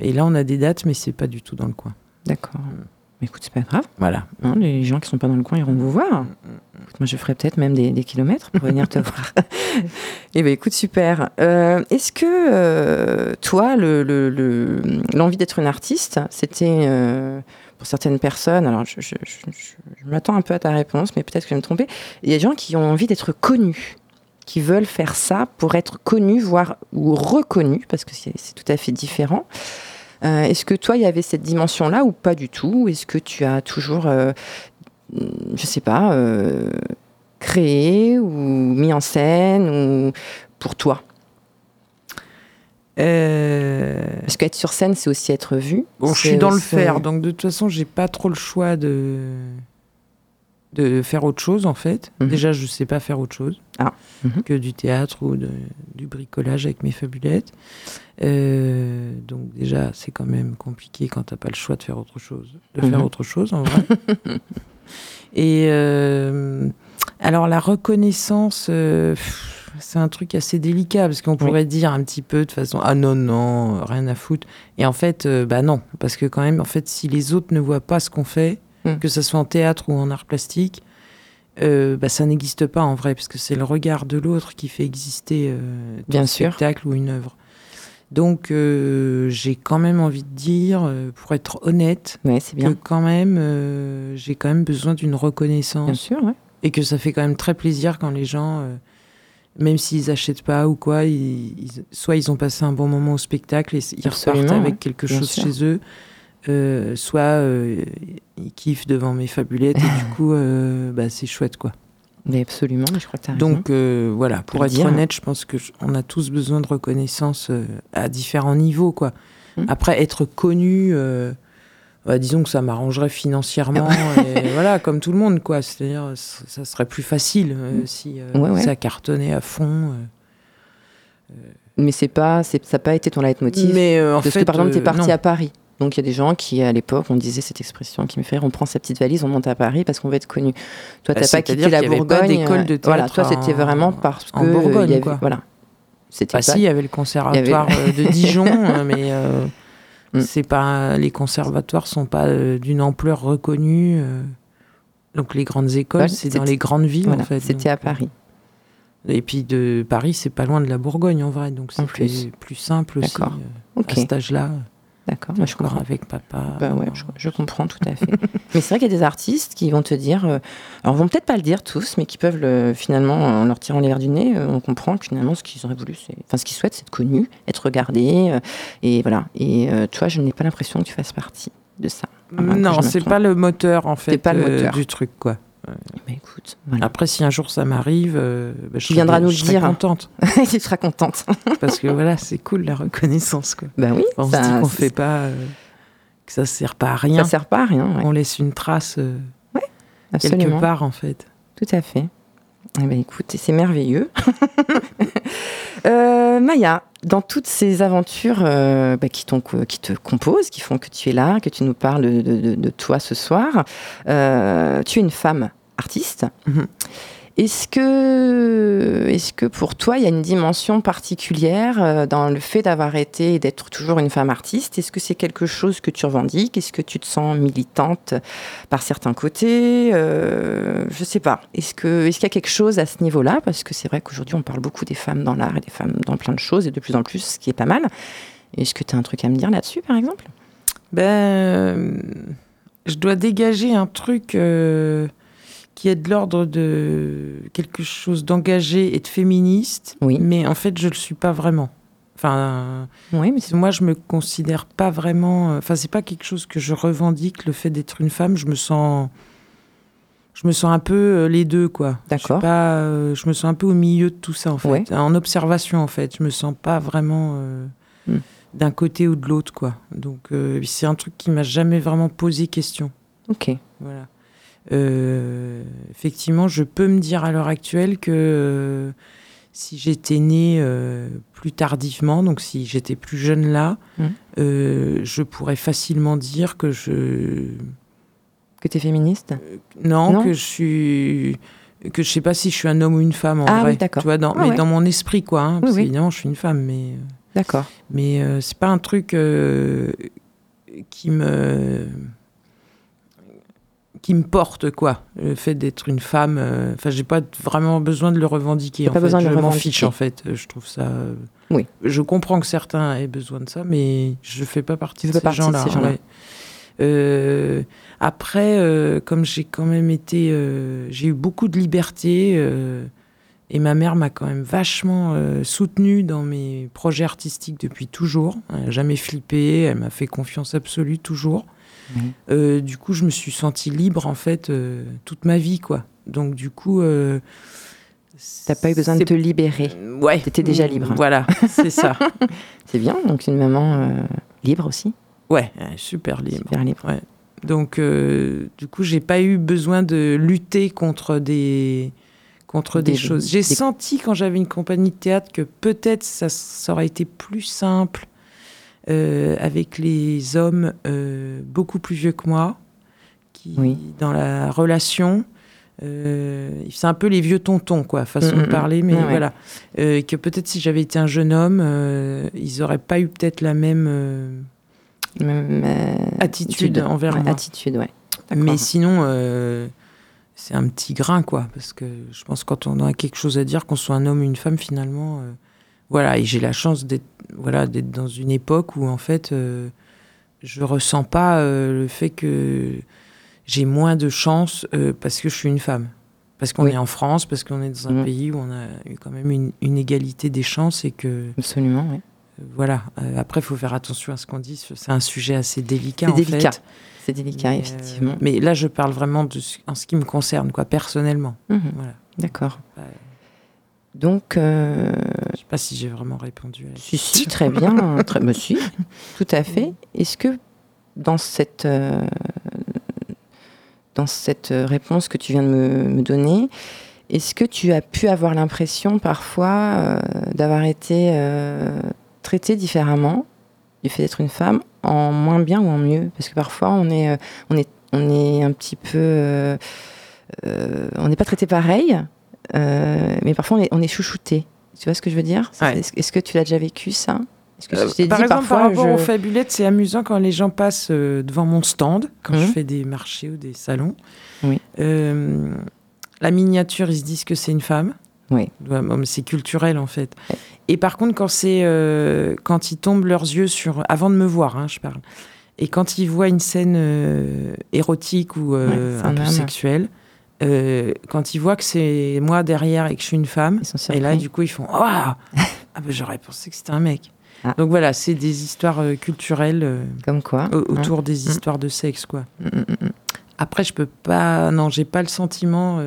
et là, on a des dates, mais c'est pas du tout dans le coin. d'accord. Mm. Mais écoute, c'est pas grave. Voilà. hein, les gens qui sont pas dans le coin iront vous voir. Écoute, moi, je ferai peut-être même des, des kilomètres pour venir te [LAUGHS] voir. [LAUGHS] Eh bien, écoute, super. Euh, Est-ce que euh, toi, l'envie le, le, l'envie d'être une artiste, c'était euh, pour certaines personnes, alors je, je- je- je- je m'attends un peu à ta réponse, mais peut-être que je vais me tromper, il y a des gens qui ont envie d'être connus, qui veulent faire ça pour être connus, voire ou reconnus, parce que c'est tout à fait différent. Euh, Est-ce que toi, il y avait cette dimension-là ou pas du tout? Est-ce que tu as toujours, euh, je sais pas, euh, créé ou mis en scène ou pour toi? Euh, Parce qu'être sur scène, c'est aussi être vu. bon, je suis dans le faire, donc de toute façon, j'ai pas trop le choix de de faire autre chose en fait. Mhm. Déjà, je sais pas faire autre chose Ah. Mhm. que du théâtre ou de- du bricolage avec mes fabulettes. Euh, donc déjà, c'est quand même compliqué quand t'as pas le choix de faire autre chose, de faire Mhm. autre chose en vrai. [LAUGHS] Et euh, alors la reconnaissance, euh, c'est un truc assez délicat parce qu'on pourrait dire un petit peu de façon ah non non rien à foutre. Et en fait, bah non, parce que quand même, en fait, si les autres ne voient pas ce qu'on fait, Mm. que ce soit en théâtre ou en art plastique, euh, bah, ça n'existe pas en vrai, parce que c'est le regard de l'autre qui fait exister euh, Bien un sûr. spectacle ou une œuvre. Donc euh, j'ai quand même envie de dire, euh, pour être honnête, Ouais, que bien. quand même j'ai quand même besoin d'une Bien reconnaissance sûr, ouais. et que ça fait quand même très plaisir quand les gens, même s'ils achètent pas ou quoi, ils- ils- soit ils ont passé un bon moment au spectacle et ils Absolument, repartent avec ouais. quelque Bien chose sûr. chez eux, euh, soit euh, ils kiffent devant mes fabulettes et du [LAUGHS] coup euh, bah, c'est chouette quoi. Mais absolument, je crois que tu as. Donc euh, voilà, pour être dire. honnête, je pense que je- on a tous besoin de reconnaissance à différents niveaux quoi. Mm. Après être connu. bah, disons que ça m'arrangerait financièrement, et [LAUGHS] voilà, comme tout le monde, quoi. C'est-à-dire, ça serait plus facile euh, si Ouais, ouais. ça cartonnait à fond. Mais c'est pas, c'est- ça n'a pas été ton leitmotiv. Mais euh, en Parce fait, que par exemple, tu es parti à Paris. Donc il y a des gens qui, à l'époque, on disait cette expression qui me fait rire, on prend sa petite valise, on monte à Paris parce qu'on veut être connu. Toi, Bah, tu pas quitté la Bourgogne. d'école de euh, voilà, théâtre toi, c'était en- vraiment parce que en Bourgogne, euh, y avait, quoi. voilà. C'était Bah pas- si, il y avait le conservatoire euh, de Dijon, euh, [LAUGHS] mais euh, Mm. c'est pas les conservatoires sont pas euh, d'une ampleur reconnue. euh. donc les grandes écoles, c'est dans les grandes villes voilà, en fait. c'était à Paris. Et puis de Paris, c'est pas loin de la Bourgogne en vrai, donc c'était plus. plus. simple aussi euh, à cet âge-là. D'accord, je comprends. avec papa. Bah ouais, je, je comprends tout à fait. [LAUGHS] mais c'est vrai qu'il y a des artistes qui vont te dire, euh, alors ils vont peut-être pas le dire tous, mais qui peuvent le, finalement, en leur tirant les verres du nez, euh, on comprend que finalement ce qu'ils auraient voulu, c'est, enfin ce qu'ils souhaitent, c'est être connu, être regardé, euh, et voilà. Et euh, toi, je n'ai pas l'impression que tu fasses partie de ça. non, c'est pas le moteur en fait pas le moteur. du truc quoi. Bah, écoute, voilà. Après, si un jour ça m'arrive, euh, bah, je Tu serai- nous le je serai dire. contente [LAUGHS] tu seras contente. [LAUGHS] parce que voilà, c'est cool la reconnaissance quoi. bah oui, On ça, se dit qu'on fait pas, euh, que ça sert pas à rien. ça sert pas à rien. ouais. On laisse une trace euh, quelque Absolument. part en fait. Tout à fait. Eh ben, écoute, c'est merveilleux. [LAUGHS] Euh, Maya, dans toutes ces aventures euh, bah, qui, t'ont- qui te composent, qui font que tu es là, que tu nous parles de, de- de toi ce soir, euh, tu es une femme artiste. Mhm. Est-ce que, est que pour toi, il y a une dimension particulière euh, dans le fait d'avoir été et d'être toujours une femme artiste? Est-ce que c'est quelque chose que tu revendiques? Est-ce que tu te sens militante par certains côtés? Euh, Je sais pas. Est-ce qu'il y a quelque chose à ce niveau-là? Parce que c'est vrai qu'aujourd'hui, on parle beaucoup des femmes dans l'art et des femmes dans plein de choses et de plus en plus, ce qui est pas mal. Est-ce que tu as un truc à me dire là-dessus, par exemple? Ben, je dois dégager un truc euh, qui est de l'ordre de quelque chose d'engagé et de féministe, Oui. mais en fait, je le suis pas vraiment. Enfin, Oui, mais moi, je me considère pas vraiment. euh, Enfin, c'est pas quelque chose que je revendique. Le fait d'être une femme, je me sens, je me sens un peu euh, les deux, quoi. D'accord. pas, euh, je me sens un peu au milieu de tout ça, en fait, Ouais. en observation, en fait. Je me sens pas vraiment. euh, Hmm. d'un côté ou de l'autre, quoi. Donc, euh, c'est un truc qui m'a jamais vraiment posé question. ok. Voilà. Euh, effectivement, je peux me dire à l'heure actuelle que euh, si j'étais née euh, plus tardivement, donc si j'étais plus jeune là, euh, je pourrais facilement dire que je Que tu es féministe non, Non que je suis que je sais pas si je suis un homme ou une femme en Ah vrai. oui, d'accord. Tu vois, dans, Ah mais ouais. dans mon esprit quoi. hein, Oui, parce oui. qu'évidemment, je suis une femme, mais D'accord. mais c'est pas un truc qui me qui me porte quoi le fait d'être une femme euh, enfin j'ai pas vraiment besoin de le revendiquer en pas fait. besoin de je m'en fiche en fait Euh, je trouve ça euh, Oui. je comprends que certains aient besoin de ça mais je fais pas partie de ces pas partie de gens-là ces gens-là. ouais. Euh, après euh, comme j'ai quand même été euh, j'ai eu beaucoup de liberté euh, et ma mère m'a quand même vachement euh, soutenue dans mes projets artistiques depuis toujours. Elle n'a jamais flippé, elle m'a fait confiance absolue toujours. Euh, du coup, je me suis sentie libre en fait euh, toute ma vie, quoi. Donc du coup, euh, T'as pas eu besoin de te libérer. Ouais. T'étais déjà libre. Voilà, c'est ça. [LAUGHS] C'est bien, donc une maman euh, libre aussi. Ouais, euh, super libre. Super libre. Ouais. Donc, euh, du coup, j'ai pas eu besoin de lutter contre des contre des, Des- choses. J'ai des- senti quand j'avais une compagnie de théâtre que peut-être ça, ça aurait été plus simple euh, avec les hommes euh, beaucoup plus vieux que moi, qui Oui. dans la relation. euh, c'est un peu les vieux tontons, quoi, façon Mm, mm, de parler, mais Ouais, ouais. voilà. Euh, que peut-être si j'avais été un jeune homme, euh, ils auraient pas eu peut-être la même euh, Même, euh, attitude envers Ouais, moi. Attitude, ouais. Mais sinon, euh, c'est un petit grain, quoi. Parce que je pense que quand on a quelque chose à dire, qu'on soit un homme ou une femme, finalement. Voilà, et j'ai la chance d'être voilà, d'être dans une époque où, en fait, euh, je ressens pas euh, le fait que j'ai moins de chance euh, parce que je suis une femme. Parce qu'on Oui. est en France, parce qu'on est dans un Mhm. pays où on a eu quand même une, une égalité des chances et que, Absolument, oui. voilà. Euh, après, il faut faire attention à ce qu'on dit. C'est un sujet assez délicat, C'est en délicat. fait. C'est délicat, Mais, effectivement. mais là, je parle vraiment de ce- en ce qui me concerne, quoi, personnellement. Mhm, Voilà. D'accord. Ouais. Donc, euh, Je sais pas si j'ai vraiment répondu. À si, si, très bien. [LAUGHS] très, bah, si, tout à fait. Est-ce que dans cette, euh, dans cette réponse que tu viens de me, me donner, est-ce que tu as pu avoir l'impression parfois euh, d'avoir été traitée différemment du fait d'être une femme, en moins bien ou en mieux? Parce que parfois on est, on est, on est un petit peu, on n'est pas traité pareil, mais parfois on est, on est chouchouté. Tu vois ce que je veux dire? Ouais. Est-ce que tu l'as déjà vécu ça? Que Euh, par exemple, parfois par rapport je- aux fabulettes, c'est amusant quand les gens passent euh, devant mon stand, quand Mhm. je fais des marchés ou des salons. Oui. Euh, la miniature, ils se disent que c'est une femme. Oui. Mais c'est culturel en fait. Ouais. Et par contre, quand c'est euh, quand ils tombent leurs yeux sur, avant de me voir, hein, je parle, et quand ils voient une scène euh, érotique ou euh, Ouais, un un peu homme. sexuelle, euh, quand ils voient que c'est moi derrière et que je suis une femme, et là du coup ils font [LAUGHS] ah ah ben j'aurais pensé que c'était un mec. Ah. Donc voilà, c'est des histoires euh, culturelles euh, Comme quoi au- hein. autour des histoires de sexe quoi. Mm, mm, mm, mm. Après, je peux pas. Non, j'ai pas le sentiment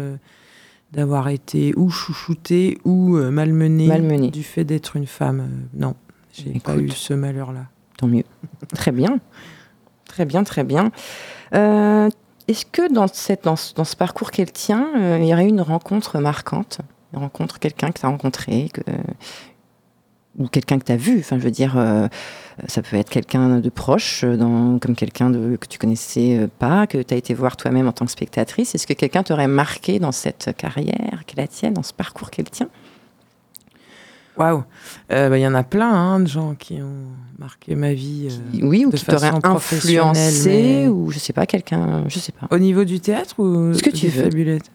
d'avoir été ou chouchoutée ou malmenée, Malmenée. du fait d'être une femme. Non, j'ai pas eu ce malheur-là. Tant mieux. Très bien. Très bien, très bien. Euh, Est-ce que dans, cette, dans, ce, dans ce parcours qu'elle tient, euh, il y aurait eu une rencontre marquante? Une rencontre, quelqu'un que tu as rencontré ou quelqu'un que tu as vu? Enfin, je veux dire, euh, ça peut être quelqu'un de proche, euh, comme quelqu'un que tu connaissais pas, que tu as été voir toi-même en tant que spectatrice. Est-ce que quelqu'un t'aurait marqué dans cette carrière qu'elle a tienne, dans ce parcours qu'elle tient? Waouh Euh, bah, Il y en a plein hein, de gens qui ont marqué ma vie. euh, Oui, ou de qui t'aurait façon influencé, mais- ou je sais pas, quelqu'un, je sais pas. Au niveau du théâtre ou Ce que tu veux.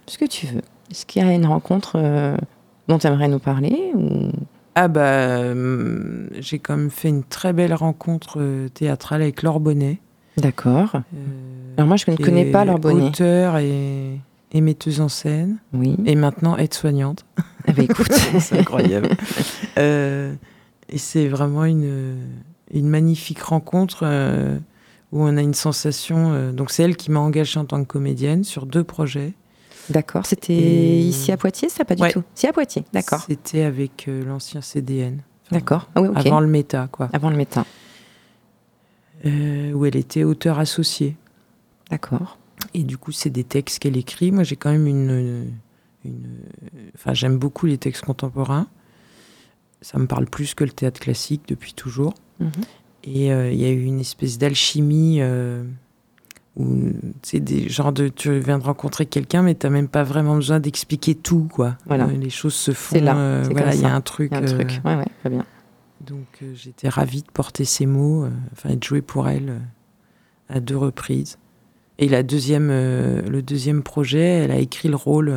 Ce que tu veux. Est-ce qu'il y a une rencontre euh, dont tu aimerais nous parler ou... Ah bah, hum, j'ai quand même fait une très belle rencontre théâtrale avec Laure Bonnet. D'accord. Alors moi, je ne connais pas bonnet. Auteur et, et metteuse en scène. Oui. Et maintenant aide-soignante. [LAUGHS] Eh ben, écoute, [LAUGHS] c'est [LAUGHS] incroyable. Euh, et c'est vraiment une, une magnifique rencontre euh, où on a une sensation. euh, donc, c'est elle qui m'a engagée en tant que comédienne sur deux projets. d'accord. C'était Et- ici à Poitiers, ça pas du Ouais. tout? Si à Poitiers, d'accord. C'était avec l'ancien CDN. Enfin, D'accord. Ah oui, ok. Avant le méta, quoi. Avant le. Euh, où elle était auteur associée. D'accord. Et du coup, c'est des textes qu'elle écrit. Moi, j'ai quand même une. une enfin, j'aime beaucoup les textes contemporains. Ça me parle plus que le théâtre classique depuis toujours. Mhm. Et euh, il y a eu une espèce d'alchimie euh, où c'est des genres de. Tu viens de rencontrer quelqu'un, mais tu n'as même pas vraiment besoin d'expliquer tout, quoi. Voilà. Euh, les choses se font. C'est là, voilà, il y a un truc. Il y a un truc. Ouais, ouais, très bien. donc j'étais ravie de porter ces mots, enfin et de jouer pour elle à deux reprises. Et la deuxième, le deuxième projet, elle a écrit le rôle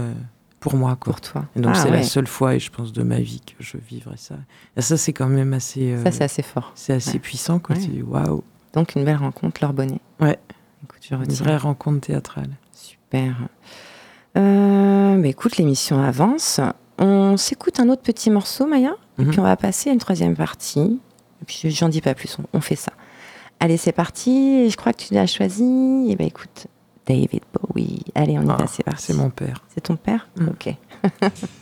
pour moi. Quoi. Pour toi. Et donc Ah, c'est ouais. la seule fois, et je pense de ma vie, que je vivrai ça. Et ça c'est quand même assez, euh, Ça, c'est assez fort. c'est assez ouais. puissant. Quoi. Ouais. Waouh, Donc, une belle rencontre, leur bonnet. Ouais. Écoute, je une vraie rencontre théâtrale. Super. Euh, bah, écoute, l'émission avance. On s'écoute un autre petit morceau, Maya, et Mhm. puis on va passer à une troisième partie. Et puis j'en dis pas plus, on, on fait ça. Allez, c'est parti. Je crois que tu l'as choisi. Et ben écoute, David Bowie. Allez, on y Ah, va, c'est parti. C'est mon père. C'est ton père Mm. Ok. [LAUGHS]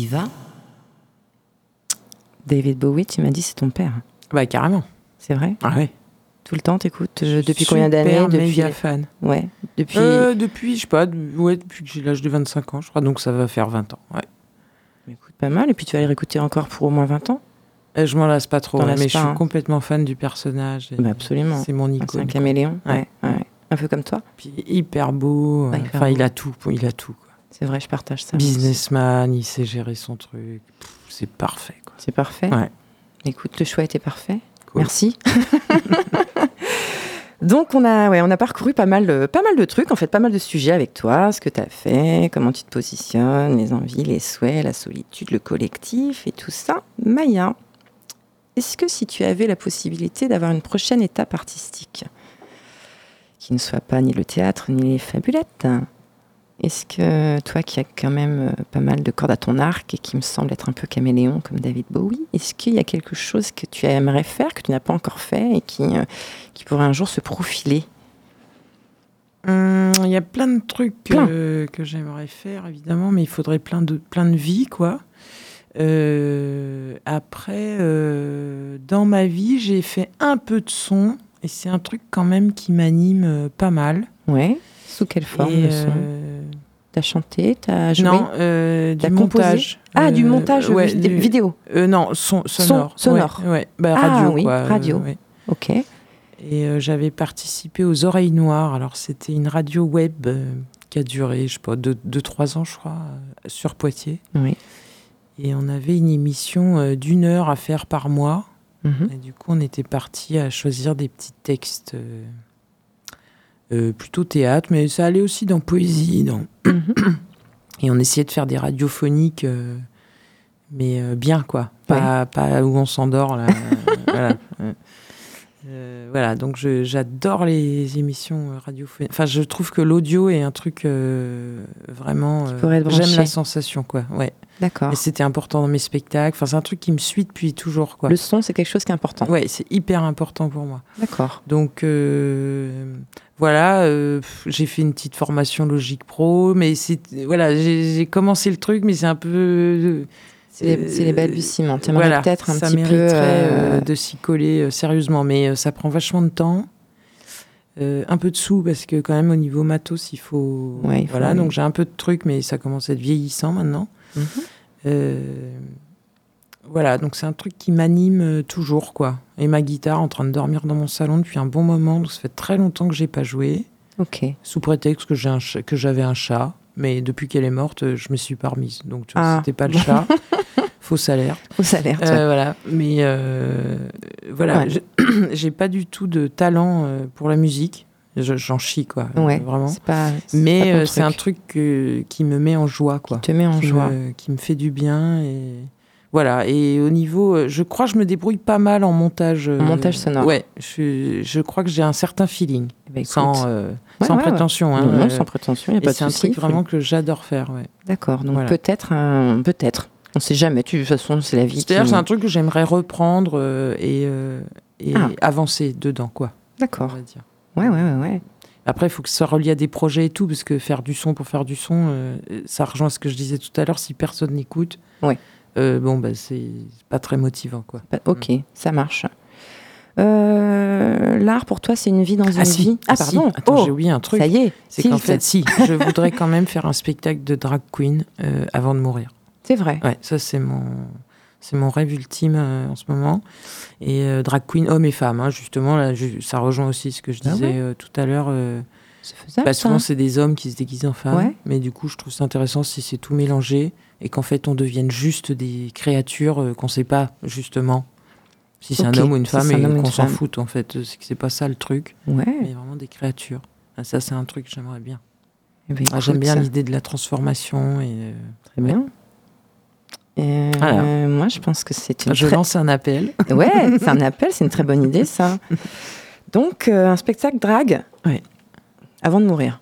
Diva David Bowie, tu m'as dit c'est ton père. Bah, carrément. C'est vrai? Ah ouais. Tout le temps, t'écoutes Depuis combien d'années depuis... méga fan. Ouais, depuis... Euh, depuis, je sais pas, de- ouais, depuis que j'ai l'âge de 25 ans, je crois, donc ça va faire 20 ans. Ouais. Écoute, pas mal. Et puis tu vas les réécouter encore pour au moins 20 ans Euh, je m'en lasse pas trop, T'en ouais, lasses mais je pas, suis hein. complètement fan du personnage. et Bah, absolument. C'est mon C'est un icône. caméléon Ouais. ouais, ouais. Un peu comme toi Puis hyper beau. euh, hyper Enfin, beau. il a tout. Il a tout. Quoi. C'est vrai, je partage ça. Businessman, il sait gérer son truc. C'est parfait. C'est parfait. Ouais. Écoute, le choix était parfait. Cool. Merci. [LAUGHS] Donc on a, ouais, on a parcouru pas mal, de, pas mal de trucs, en fait, pas mal de sujets avec toi, ce que tu as fait, comment tu te positionnes, les envies, les souhaits, la solitude, le collectif et tout ça. Maya, est-ce que si tu avais la possibilité d'avoir une prochaine étape artistique, qui ne soit pas ni le théâtre ni les fabulettes, est-ce que toi qui as quand même euh, pas mal de cordes à ton arc et qui me semble être un peu caméléon comme David Bowie, est-ce qu'il y a quelque chose que tu aimerais faire, que tu n'as pas encore fait et qui, euh, qui pourrait un jour se profiler? Hum, Il y a plein de trucs Plein. euh, que j'aimerais faire, évidemment, mais il faudrait plein de, plein de vies, quoi. Euh, après, euh, dans ma vie, j'ai fait un peu de son, et c'est un truc quand même qui m'anime pas mal. Ouais. Sous quelle forme Et, le son? T'as chanté T'as joué Non, euh, du composé montage. Ah, du Euh, montage ouais, vid- du- vidéo. euh, non, son, sonore. sonore. Ouais, ouais. Bah, Ah, radio, oui, quoi. radio. euh, ouais. Ok. Et j'avais participé aux Oreilles Noires. Alors, c'était une radio web qui a duré, je sais pas, 2-3 ans, je crois, sur Poitiers. Oui. Et on avait une émission d'une heure à faire par mois. Mhm. Et du coup, on était parti à choisir des petits textes euh, plutôt théâtre, mais ça allait aussi dans poésie. Dans... Mhm. [COUGHS] Et on essayait de faire des radiophoniques, euh, mais euh, bien, quoi. Pas, pas où on s'endort, là. voilà. [LAUGHS] Voilà, donc j'adore les émissions radiophoniques. Enfin, je trouve que l'audio est un truc vraiment. J'aime la sensation, quoi. Ouais. D'accord. Et c'était important dans mes spectacles. Enfin, c'est un truc qui me suit depuis toujours, quoi. Le son, c'est quelque chose qui est important. Ouais, c'est hyper important pour moi. D'accord. Donc euh, voilà, euh, j'ai fait une petite formation logique pro, mais c'est voilà, j'ai commencé le truc, mais c'est un peu C'est les, balbutiements. Tu voilà, peut-être un ça petit peu. euh, euh, de s'y coller euh, sérieusement, mais ça prend vachement de temps. Euh, un peu de sous parce que quand même au niveau matos il faut Ouais, il faut- voilà donc j'ai un peu de trucs mais ça commence à être vieillissant maintenant mhm. Voilà, donc c'est un truc qui m'anime euh, toujours, quoi. Et ma guitare en train de dormir dans mon salon depuis un bon moment, donc ça fait très longtemps que j'ai pas joué, Ok. sous prétexte que j'ai que j'avais un chat, mais depuis qu'elle est morte, euh, je me suis pas remise. Donc tu vois, Ah. c'était pas le chat. [LAUGHS] Fausse alerte. Fausse alerte. Euh, voilà, mais euh, voilà, Ouais. [CLEARS THROAT] j'ai pas du tout de talent pour la musique. Je- J'en chie, quoi. ouais. Vraiment. C'est pas. Mais c'est un truc que- qui me met en joie, quoi Te met en qui joie. me, qui me fait du bien et voilà et au niveau euh, je crois que je me débrouille pas mal en montage euh, montage sonore. ouais je, je crois que j'ai un certain feeling Eh ben, sans euh, Ouais, sans ouais, ouais. prétention hein, non, euh, sans prétention, c'est un truc vraiment que j'adore faire. D'accord. Donc Voilà. peut-être, un- peut-être. On sait jamais. Tu, de toute façon, c'est la vie. c'est-à-dire qui- c'est un truc que j'aimerais reprendre euh, et, et Ah. avancer dedans quoi D'accord. Ouais, ouais, ouais, ouais. Après, il faut que ça relié à des projets et tout, parce que faire du son pour faire du son, ça rejoint ce que je disais tout à l'heure, si personne n'écoute, Ouais. Euh, bon, bah, c'est pas très motivant, quoi. Bah, ok, ça marche. Euh, L'art pour toi, c'est une vie dans une vie. Ah si. pardon. Attends, Oh, j'ai oublié un truc. ça y est. C'est Si, qu'en fait, si, je voudrais quand même faire un spectacle de drag queen euh, avant de mourir. c'est vrai. Ouais, ça, c'est mon, c'est mon rêve ultime euh, en ce moment. Et drag queen, hommes et femmes, hein, justement, là, je- ça rejoint aussi ce que je Ah disais ouais. tout à l'heure. C'est faisable. Bah, souvent, c'est des hommes qui se déguisent en femmes. Ouais. Mais du coup, je trouve ça intéressant si c'est tout mélangé et qu'en fait, on devienne juste des créatures euh, qu'on sait pas, justement, si c'est un homme ou une femme et qu'on s'en fout, en fait. C'est que c'est pas ça le truc, Ouais. mais vraiment des créatures. Ah, ça, c'est un truc que j'aimerais bien. Eh ben, Ah, J'aime bien l'idée de la transformation et euh, Très bien. Voilà. euh, moi, je pense que c'est une je très- lance un appel. [LAUGHS] Ouais, c'est un appel, c'est une très bonne idée, ça. [LAUGHS] Donc, euh, un spectacle drague. Ouais. Avant de mourir.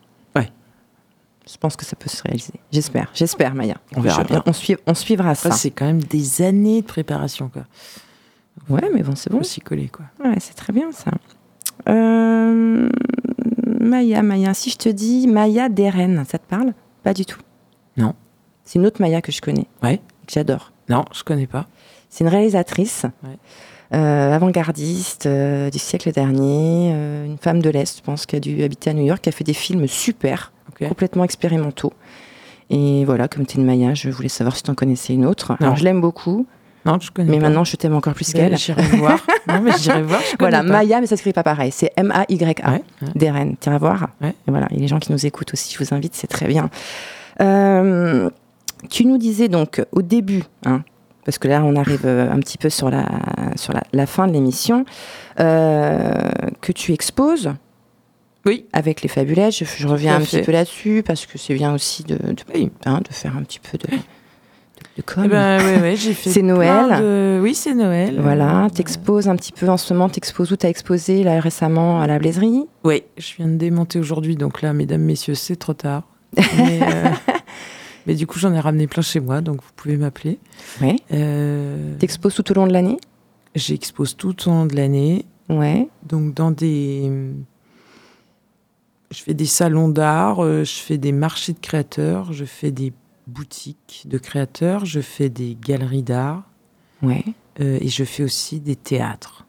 Je pense que ça peut se réaliser. J'espère, j'espère, Maya. On verra bien. On, suiv- on suivra ça. Après, c'est quand même des années de préparation, quoi. Ouais, mais bon, c'est bon. S'y coller, quoi. Ouais, c'est très bien ça. Euh, Maya, Maya, si je te dis Maya Deren, ça te parle? Pas du tout. Non. C'est une autre Maya que je connais. Ouais. que j'adore. Non, je connais pas. C'est une réalisatrice Ouais. euh, avant-gardiste euh, du siècle dernier, euh, une femme de l'Est, je pense, qui a dû habiter à New York, qui a fait des films super, Complètement expérimentaux. Et voilà, comme tu es une Maya, je voulais savoir si tu en connaissais une autre. Non. Alors, je l'aime beaucoup, Non, je connais mais pas. maintenant, je t'aime encore plus qu'elle. J'irai voir. [LAUGHS] Non, mais j'irai voir. je Voilà, pas. Maya, mais ça s'écrit pas pareil. C'est M-A-Y-A. Ouais, ouais. D'Eren. Tu iras voir. Ouais. Et voilà, et les gens qui nous écoutent aussi, je vous invite, c'est très bien. Euh, tu nous disais donc au début, hein, parce que là on arrive euh, un petit peu sur la, sur la, la fin de l'émission, euh, que tu exposes Oui. avec les fabulettes. Je, je reviens un petit peu là-dessus parce que c'est bien aussi de, de, Oui. hein, de faire un petit peu de, de, de com. Eh ben, ouais, ouais, j'ai fait. C'est Noël. Oui, c'est Noël. Voilà, Euh, t'exposes un petit peu en ce moment, t'exposes où T'as exposé là récemment à la Blaiserie? Oui, je viens de démonter aujourd'hui, donc là, mesdames, messieurs, c'est trop tard. Mais, euh, [LAUGHS] mais du coup, j'en ai ramené plein chez moi, donc vous pouvez m'appeler. Ouais. Euh, T'exposes tout au long de l'année? J'expose tout au long de l'année, Ouais. donc dans des. Je fais des salons d'art, euh, je fais des marchés de créateurs, je fais des boutiques de créateurs, je fais des galeries d'art Ouais. euh, et je fais aussi des théâtres.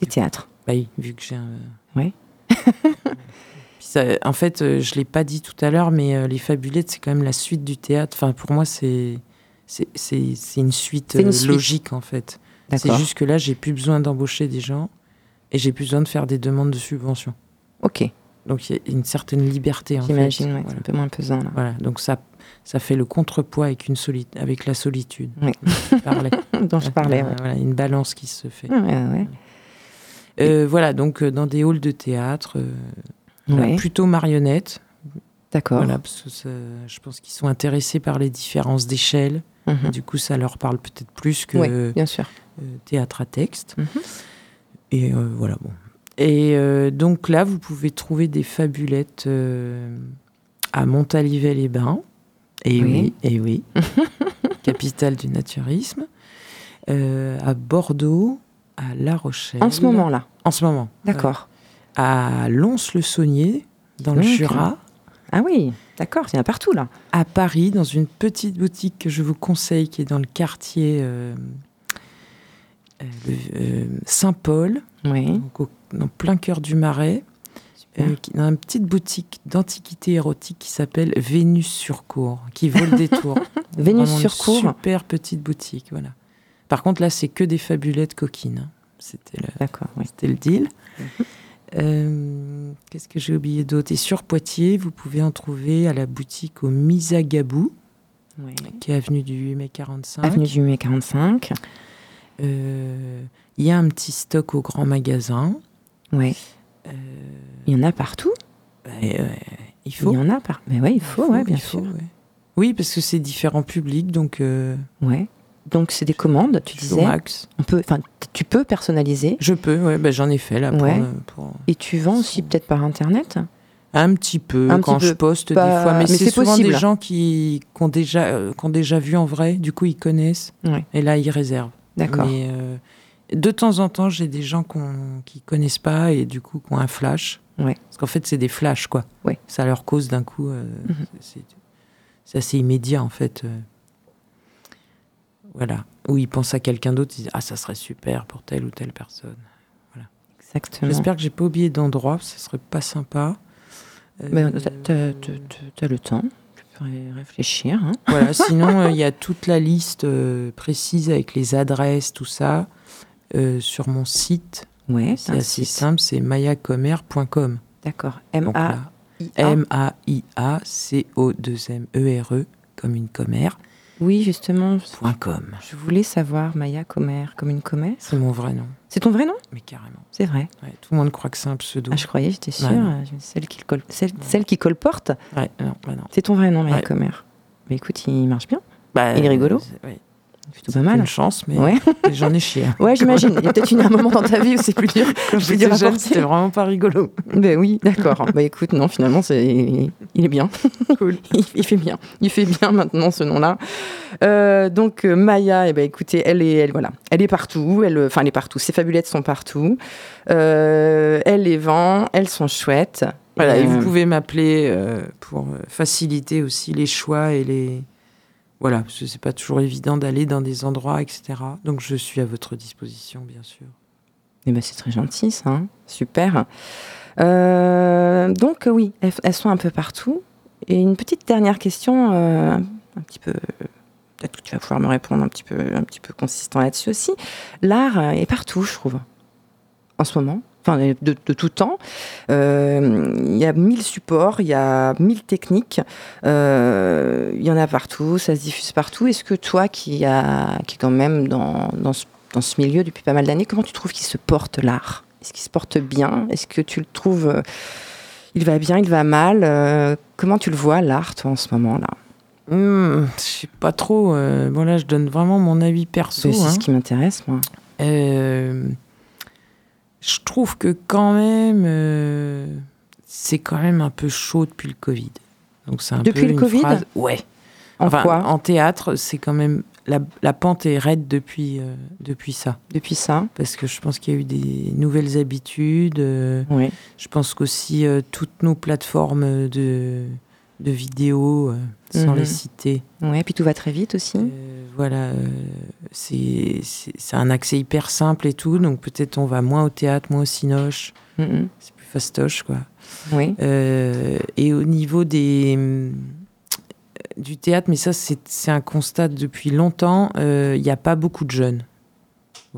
Des théâtres. Bah oui, vu que j'ai un. Ouais. [LAUGHS] Ça, en fait, euh, je l'ai pas dit tout à l'heure, mais les fabulettes, c'est quand même la suite du théâtre. Enfin, pour moi, c'est une suite C'est une suite. logique en fait. C'est juste que là, j'ai plus besoin d'embaucher des gens et j'ai plus besoin de faire des demandes de subventions. Ok, Donc il y a une certaine liberté en fait. j'imagine, ouais, c'est Voilà. un peu moins pesant là. Voilà. Donc ça ça fait le contrepoids avec une soli- avec la solitude. Oui. dont je parlais. [LAUGHS] dont je parlais. Ouais. Voilà, une balance qui se fait. Ouais. Euh, voilà, donc euh, dans des halls de théâtre, euh, plutôt marionnettes. D'accord. Voilà, parce que ça- je pense qu'ils sont intéressés par les différences d'échelle. Mhm. Du coup, ça leur parle peut-être plus que bien sûr. théâtre à texte. Mhm. Et voilà, bon. Et euh, donc là, vous pouvez trouver des fabulettes euh, à Montalivet-les-Bains. Et Oui. oui, et oui. [LAUGHS] capitale du naturisme. Euh, à Bordeaux, à La Rochelle. En ce moment-là, En ce moment. d'accord. À Lons-le-Saunier, dans le. Jura. Ah oui, d'accord, il y en a partout là. à Paris, dans une petite boutique que je vous conseille, qui est dans le quartier Saint-Paul, Oui. donc au- en plein cœur du Marais, euh, qui- dans une petite boutique d'antiquité érotique qui s'appelle Vénus sur cour, qui vaut le détour. [LAUGHS] Vénus sur cour. Super petite boutique, voilà. Par contre, là, c'est que des fabulettes coquines. hein. C'était le, D'accord, oui. c'était le deal. Mhm. Euh, Qu'est-ce que j'ai oublié d'autre? Et sur Poitiers, vous pouvez en trouver à la boutique au Misagabou, Oui. qui est avenue du 8 mai 45. Avenue du mai 45. Euh, Il y a un petit stock au grand magasin. Ouais. Euh, Il y en a partout. et, euh, il faut. Il y en a par. Mais ouais, il faut, ouais, bien il faut, sûr. ouais. Oui, parce que c'est différents publics, donc euh, Ouais. Donc c'est des commandes, tu disais. max. On peut, enfin, tu peux personnaliser Je peux, ouais, bah, j'en ai fait là. Pour, Ouais. euh, pour- et tu vends aussi peut-être par internet? Un petit peu, Un quand petit je peu, poste pas- des fois. Mais, mais c'est c'est souvent possible. des gens qui, qui ont déjà, euh, qui ont déjà vu en vrai, du coup ils connaissent. Ouais. Et là, ils réservent. D'accord. Mais euh, de temps en temps, j'ai des gens qu'on- qui connaissent pas et du coup qui ont un flash. Ouais. Parce qu'en fait, c'est des flashs, quoi. Ouais. Ça leur cause d'un coup. euh, Mhm. c'est- C'est assez immédiat, en fait. euh. Voilà. Ou ils pensent à quelqu'un d'autre, ils disent Ah, ça serait super pour telle ou telle personne. Exactement. J'espère que j'ai pas oublié d'endroit, ça serait pas sympa. Euh, Mais t'as- t'as- t'as- t'as le temps. Réfléchir. hein. Voilà, [LAUGHS] sinon, euh, il y a toute la liste euh, précise avec les adresses, tout ça, euh, sur mon site. Ouais, C'est assez site. simple, c'est mayacomer.com. D'accord. Donc M-A. là, M-A-I-A-C-O-2-M-E-R-E, E comme une commère, Oui, justement. point .com. Je voulais savoir Maya Comer, comme une commerce. C'est mon vrai nom, C'est ton vrai nom? Mais carrément. C'est vrai. Ouais, tout le monde croit que c'est un pseudo. Ah, je croyais, j'étais sûre. Ouais, Celle qui, col- celle, celle qui colporte, Ouais, non, bah non. c'est ton vrai nom, Maya. Comer. Mais écoute, il marche bien. Bah, Il est rigolo. C'est plutôt pas mal. une chance, mais Ouais. j'en ai chié. hein. Ouais, j'imagine. Il y a peut-être eu un moment dans ta vie où c'est plus dur. Quand j'étais jeune, c'était vraiment pas rigolo. Ben oui, d'accord. bah écoute, non, finalement, c'est, il est bien. Cool. [LAUGHS] il, il fait bien. Il fait bien maintenant ce nom-là. Euh, donc euh, Maya, eh ben écoutez, elle est, elle voilà, elle est partout. Elle, enfin, elle est partout. Ses fabulettes sont partout. Euh, elle les vend. Elles sont chouettes. Voilà, et Euh, vous pouvez m'appeler euh, pour euh, faciliter aussi les choix et les voilà, parce que pas toujours évident d'aller dans des endroits, etc. Donc je suis à votre disposition, bien sûr. Eh ben, c'est très gentil, ça. hein. Super. Euh, donc, oui, elles, sont un peu partout. Et une petite dernière question, euh, un petit peu. Peut-être que tu vas pouvoir me répondre un petit peu, un petit peu consistant là-dessus aussi. L'art est partout, je trouve, en ce moment. Enfin, de, de tout temps. Euh, Il y a mille supports, il y a mille techniques. euh, Il y en a partout, ça se diffuse partout. Est-ce que toi, qui, a, qui est quand même dans, dans ce dans ce milieu depuis pas mal d'années. Comment tu trouves qu'il se porte l'art? Est-ce qu'il se porte bien? Est-ce que tu le trouves euh, il va bien, il va mal? Comment tu le vois l'art toi en ce moment là Hmm, je sais pas trop. bon là, je donne vraiment mon avis perso. C'est hein. ce qui m'intéresse moi. Euh, je trouve que quand même, euh, c'est quand même un peu chaud depuis le Covid. Donc c'est un Depuis peu le une Covid phrase- Ouais. En Enfin, quoi En théâtre, c'est quand même la, la pente est raide depuis euh, depuis ça. Depuis ça Parce que je pense qu'il y a eu des nouvelles habitudes. euh, Oui. je pense qu'aussi euh, toutes nos plateformes de de vidéos, euh, sans Mhm. les citer. Ouais, puis tout va très vite aussi. Euh, voilà, euh, c'est un accès hyper simple et tout, donc peut-être on va moins au théâtre, moins au cinoche, Mhm. c'est plus fastoche quoi. Oui. Euh, et au niveau des du théâtre, mais ça c'est un constat depuis longtemps, euh, il n'y a pas beaucoup de jeunes.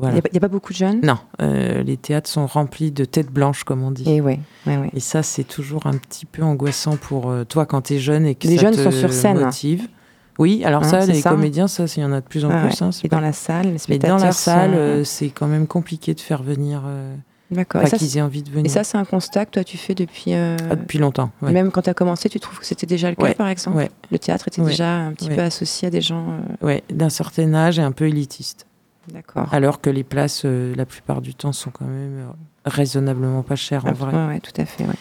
Il n'y a, pas- a beaucoup de jeunes? Non, euh, les théâtres sont remplis de têtes blanches comme on dit. Et ouais, ouais, ouais. Et ça, c'est toujours un petit peu angoissant pour euh, toi quand tu es jeune et que Les ça jeunes te sont sur scène. motive. Oui, alors Hein, ça, les ça. comédiens, ça, il y en a de plus en Ah plus. hein, Et pas- dans la salle, les spectateurs dans la salle, sont- euh, c'est quand même compliqué de faire venir, D'accord. ça, qu'ils aient envie de venir. et ça, c'est un constat que toi tu fais depuis. euh, Ah, depuis longtemps. ouais. Même quand tu as commencé, tu trouves que c'était déjà le cas, Ouais, par exemple? ouais. Le théâtre était déjà un petit peu associé à des gens. euh, Ouais, d'un certain âge et un peu élitiste. D'accord. Alors que les places, euh, la plupart du temps, sont quand même euh, raisonnablement pas chères en Ah, vrai. ouais, tout à fait. ouais.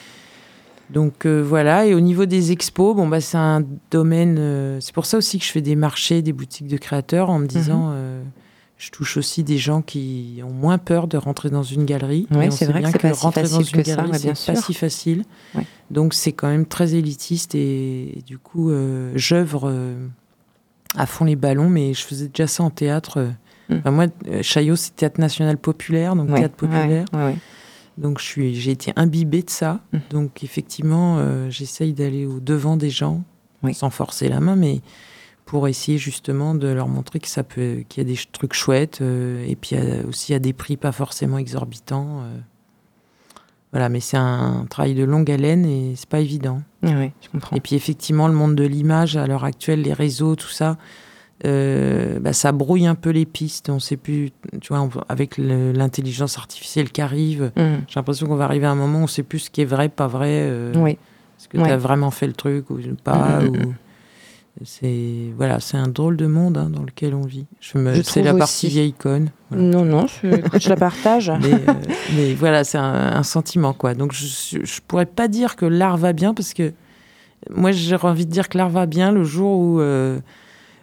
Donc euh, voilà, et au niveau des expos, bon bah c'est un domaine. euh, c'est pour ça aussi que je fais des marchés, des boutiques de créateurs, en me disant, Mhm. euh, je touche aussi des gens qui ont moins peur de rentrer dans une galerie. On c'est vrai que bien c'est pas si rentrer dans facile une que ça, galerie, ouais, bien c'est pas si facile. Ouais. Donc c'est quand même très élitiste et, et du coup, j'œuvre à fond les ballons, mais je faisais déjà ça en théâtre. Enfin, moi, euh, Chaillot, c'est théâtre national populaire, donc Ouais, théâtre populaire. ouais, ouais, ouais. Donc je suis, j'ai été imbibée de ça. Mhm. Donc effectivement, euh, j'essaye d'aller au devant des gens, Oui. sans forcer la main, mais pour essayer justement de leur montrer que ça peut, qu'il y a des trucs chouettes, euh, et puis il y a aussi à des prix pas forcément exorbitants. euh. Voilà, mais c'est un travail de longue haleine et c'est pas évident. Je comprends. Et puis effectivement, le monde de l'image à l'heure actuelle, les réseaux, tout ça, euh, bah, ça brouille un peu les pistes. On sait plus, tu vois, on- avec l'intelligence artificielle qui arrive. Mhm. J'ai l'impression qu'on va arriver à un moment où on sait plus ce qui est vrai, pas vrai. euh, Oui. Est-ce que Ouais. tu as vraiment fait le truc ou pas Mm, mm, ou... C'est voilà, c'est un drôle de monde hein, dans lequel on vit. Je me, c'est la partie aussi. vieille conne. voilà. Non, non, je, la partage. [LAUGHS] Mais, euh, mais voilà, c'est un, un sentiment quoi. Donc je, je, je pourrais pas dire que l'art va bien parce que moi j'aurais envie de dire que l'art va bien le jour où euh,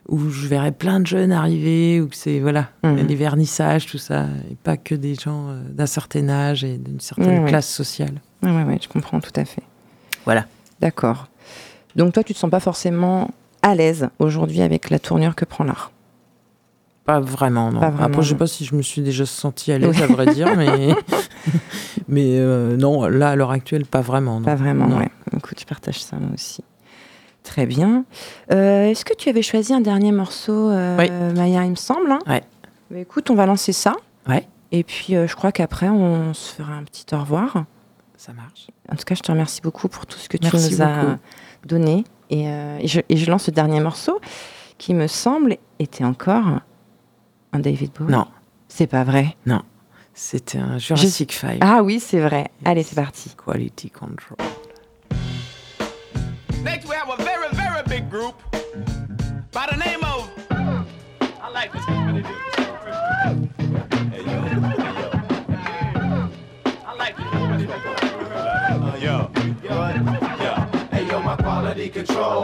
où je verrai plein de jeunes arriver que c'est voilà Mhm. les vernissages tout ça et pas que des gens euh, d'un certain âge et d'une certaine ouais. classe sociale. Ouais, ouais, ouais, je comprends tout à fait. Voilà. D'accord. Donc toi, tu te sens pas forcément à l'aise aujourd'hui avec la tournure que prend l'art? Pas vraiment, non. Pas vraiment, Après, je sais pas si je me suis déjà sentie à l'aise, Oui. à vrai dire, [LAUGHS] mais, mais euh, non, là, à l'heure actuelle, pas vraiment. Non. Pas vraiment, Non. ouais. Écoute, je partage ça moi aussi. Très bien. Euh, Est-ce que tu avais choisi un dernier morceau, euh, Oui. Maya, il me semble hein Ouais. Bah, écoute, on va lancer ça. Ouais. Et puis, euh, je crois qu'après, on se fera un petit au revoir. Ça marche. En tout cas, je te remercie beaucoup pour tout ce que tu nous as donné. Et, euh, et je, et je lance ce dernier morceau qui me semble était encore un David Bowie. Non, C'est pas vrai. c'était un Jurassic Five. Ah oui, c'est vrai. Allez, c'est parti. Quality Control. Next, we have big group by the name of. I like this. Do. Hey, yo. Hey, yo. I like this. Uh, yo. Yo. Yo. Hey yo, my quality control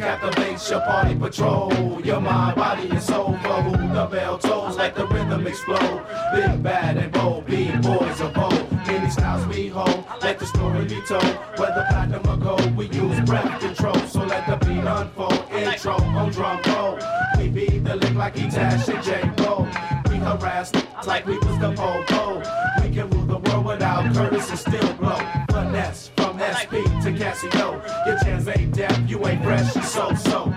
captivates your party patrol. Your mind, body, and soul for who the bell tolls. Let the rhythm explode. Big bad and bold, big boys of old. Many styles we hold. Let the story be told. Whether platinum or gold, we use breath control. So let the beat unfold. Intro on drum roll. We be the lick like Etash and J. Roll. We harass like we was the po We can rule the world without Curtis and still blow. Finesse from SP to Casio. Your chance ain't deaf, you ain't fresh, you so so.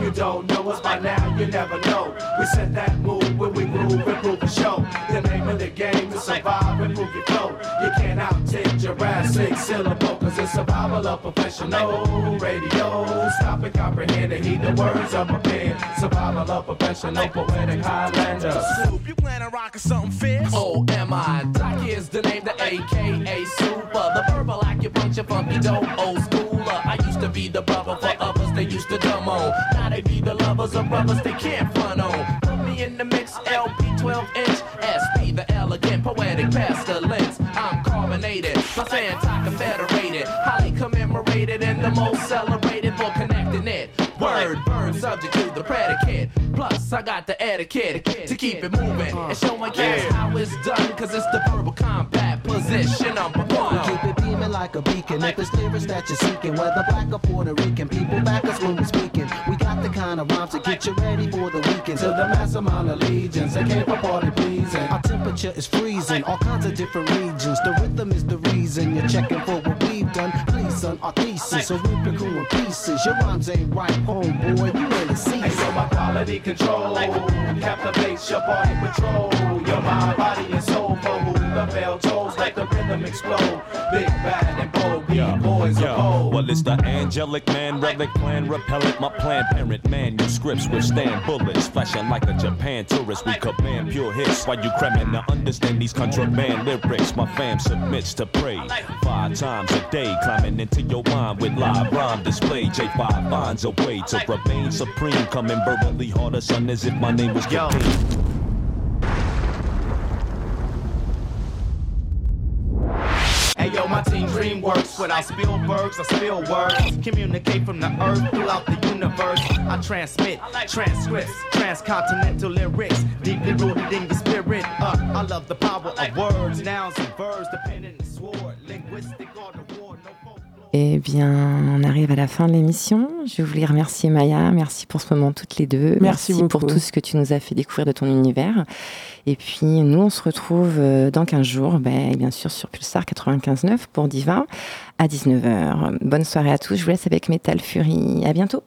You don't know us by now, you never know. We set that move when we move and prove the show. The name of the game is survive and prove your flow. You can't outtake Jurassic syllable, cause it's survival of professional radio. Stop and comprehend and heed the words of my pen. Survival of professional poetic Highlander. Soup, you plan on rocking something fierce? Oh, am I? Doc is the name, the AKA Super. The verbal acupuncture funky dope, old schooler. I used to be the brother for others, they used to dumb on. Now they be the lovers of brothers they can't front on. Put me in the mix, LP 12 inch, SP, the elegant, poetic pestilence. I'm carbonated, my Santa confederated, highly commemorated, and the most celebrated for connecting it. Word, burn, subject to the predicate. Plus, I got the etiquette to keep it moving and showing kids how it's done, cause it's the verbal combat position number We one. keep it beaming like a beacon. If it's lyrics that you're seeking, whether black or Puerto Rican, people back us when we're speaking. We got the kind of rhymes to get you ready for the weekend. To the mass amount of legions, they came for party pleasing. Our temperature is freezing, all kinds of different regions. The rhythm is the reason you're checking for what we've done. Please, son, our thesis, so rip in pieces. Your rhymes ain't right, homeboy. You ain't a Hey, so my quality control captivates your body patrol. Your mind, body, and soul for who the bell tolls, like the explode. Big bad and bold, we boys of Yo, old. well, it's the angelic man, relic plan, repellent. My plan, parent manuscripts withstand bullets, flashing like a Japan tourist. We command pure hits while you cramming to understand these contraband lyrics. My fam submits to praise. five times a day, climbing into your mind with live rhyme display. J5 finds a way to remain supreme, coming verbally harder, son, as if my name was Yo. Capone. Hey yo, my team dream works without Spielbergs or spill words. Communicate from the earth throughout the universe. I transmit transcripts, transcontinental lyrics, deeply rooted in your spirit. Uh, I love the power of words, nouns and verbs, dependent and sword, linguistic art of war. Eh bien, on arrive à la fin de l'émission. Je voulais remercier Maya. Merci pour ce moment toutes les deux. Merci pour beaucoup. tout ce que tu nous as fait découvrir de ton univers. Et puis, nous, on se retrouve euh, dans 15 jours, ben, bien sûr, sur Pulsar 95.9 pour Diva à 19h. Bonne soirée à tous. Je vous laisse avec Metal Fury. À bientôt.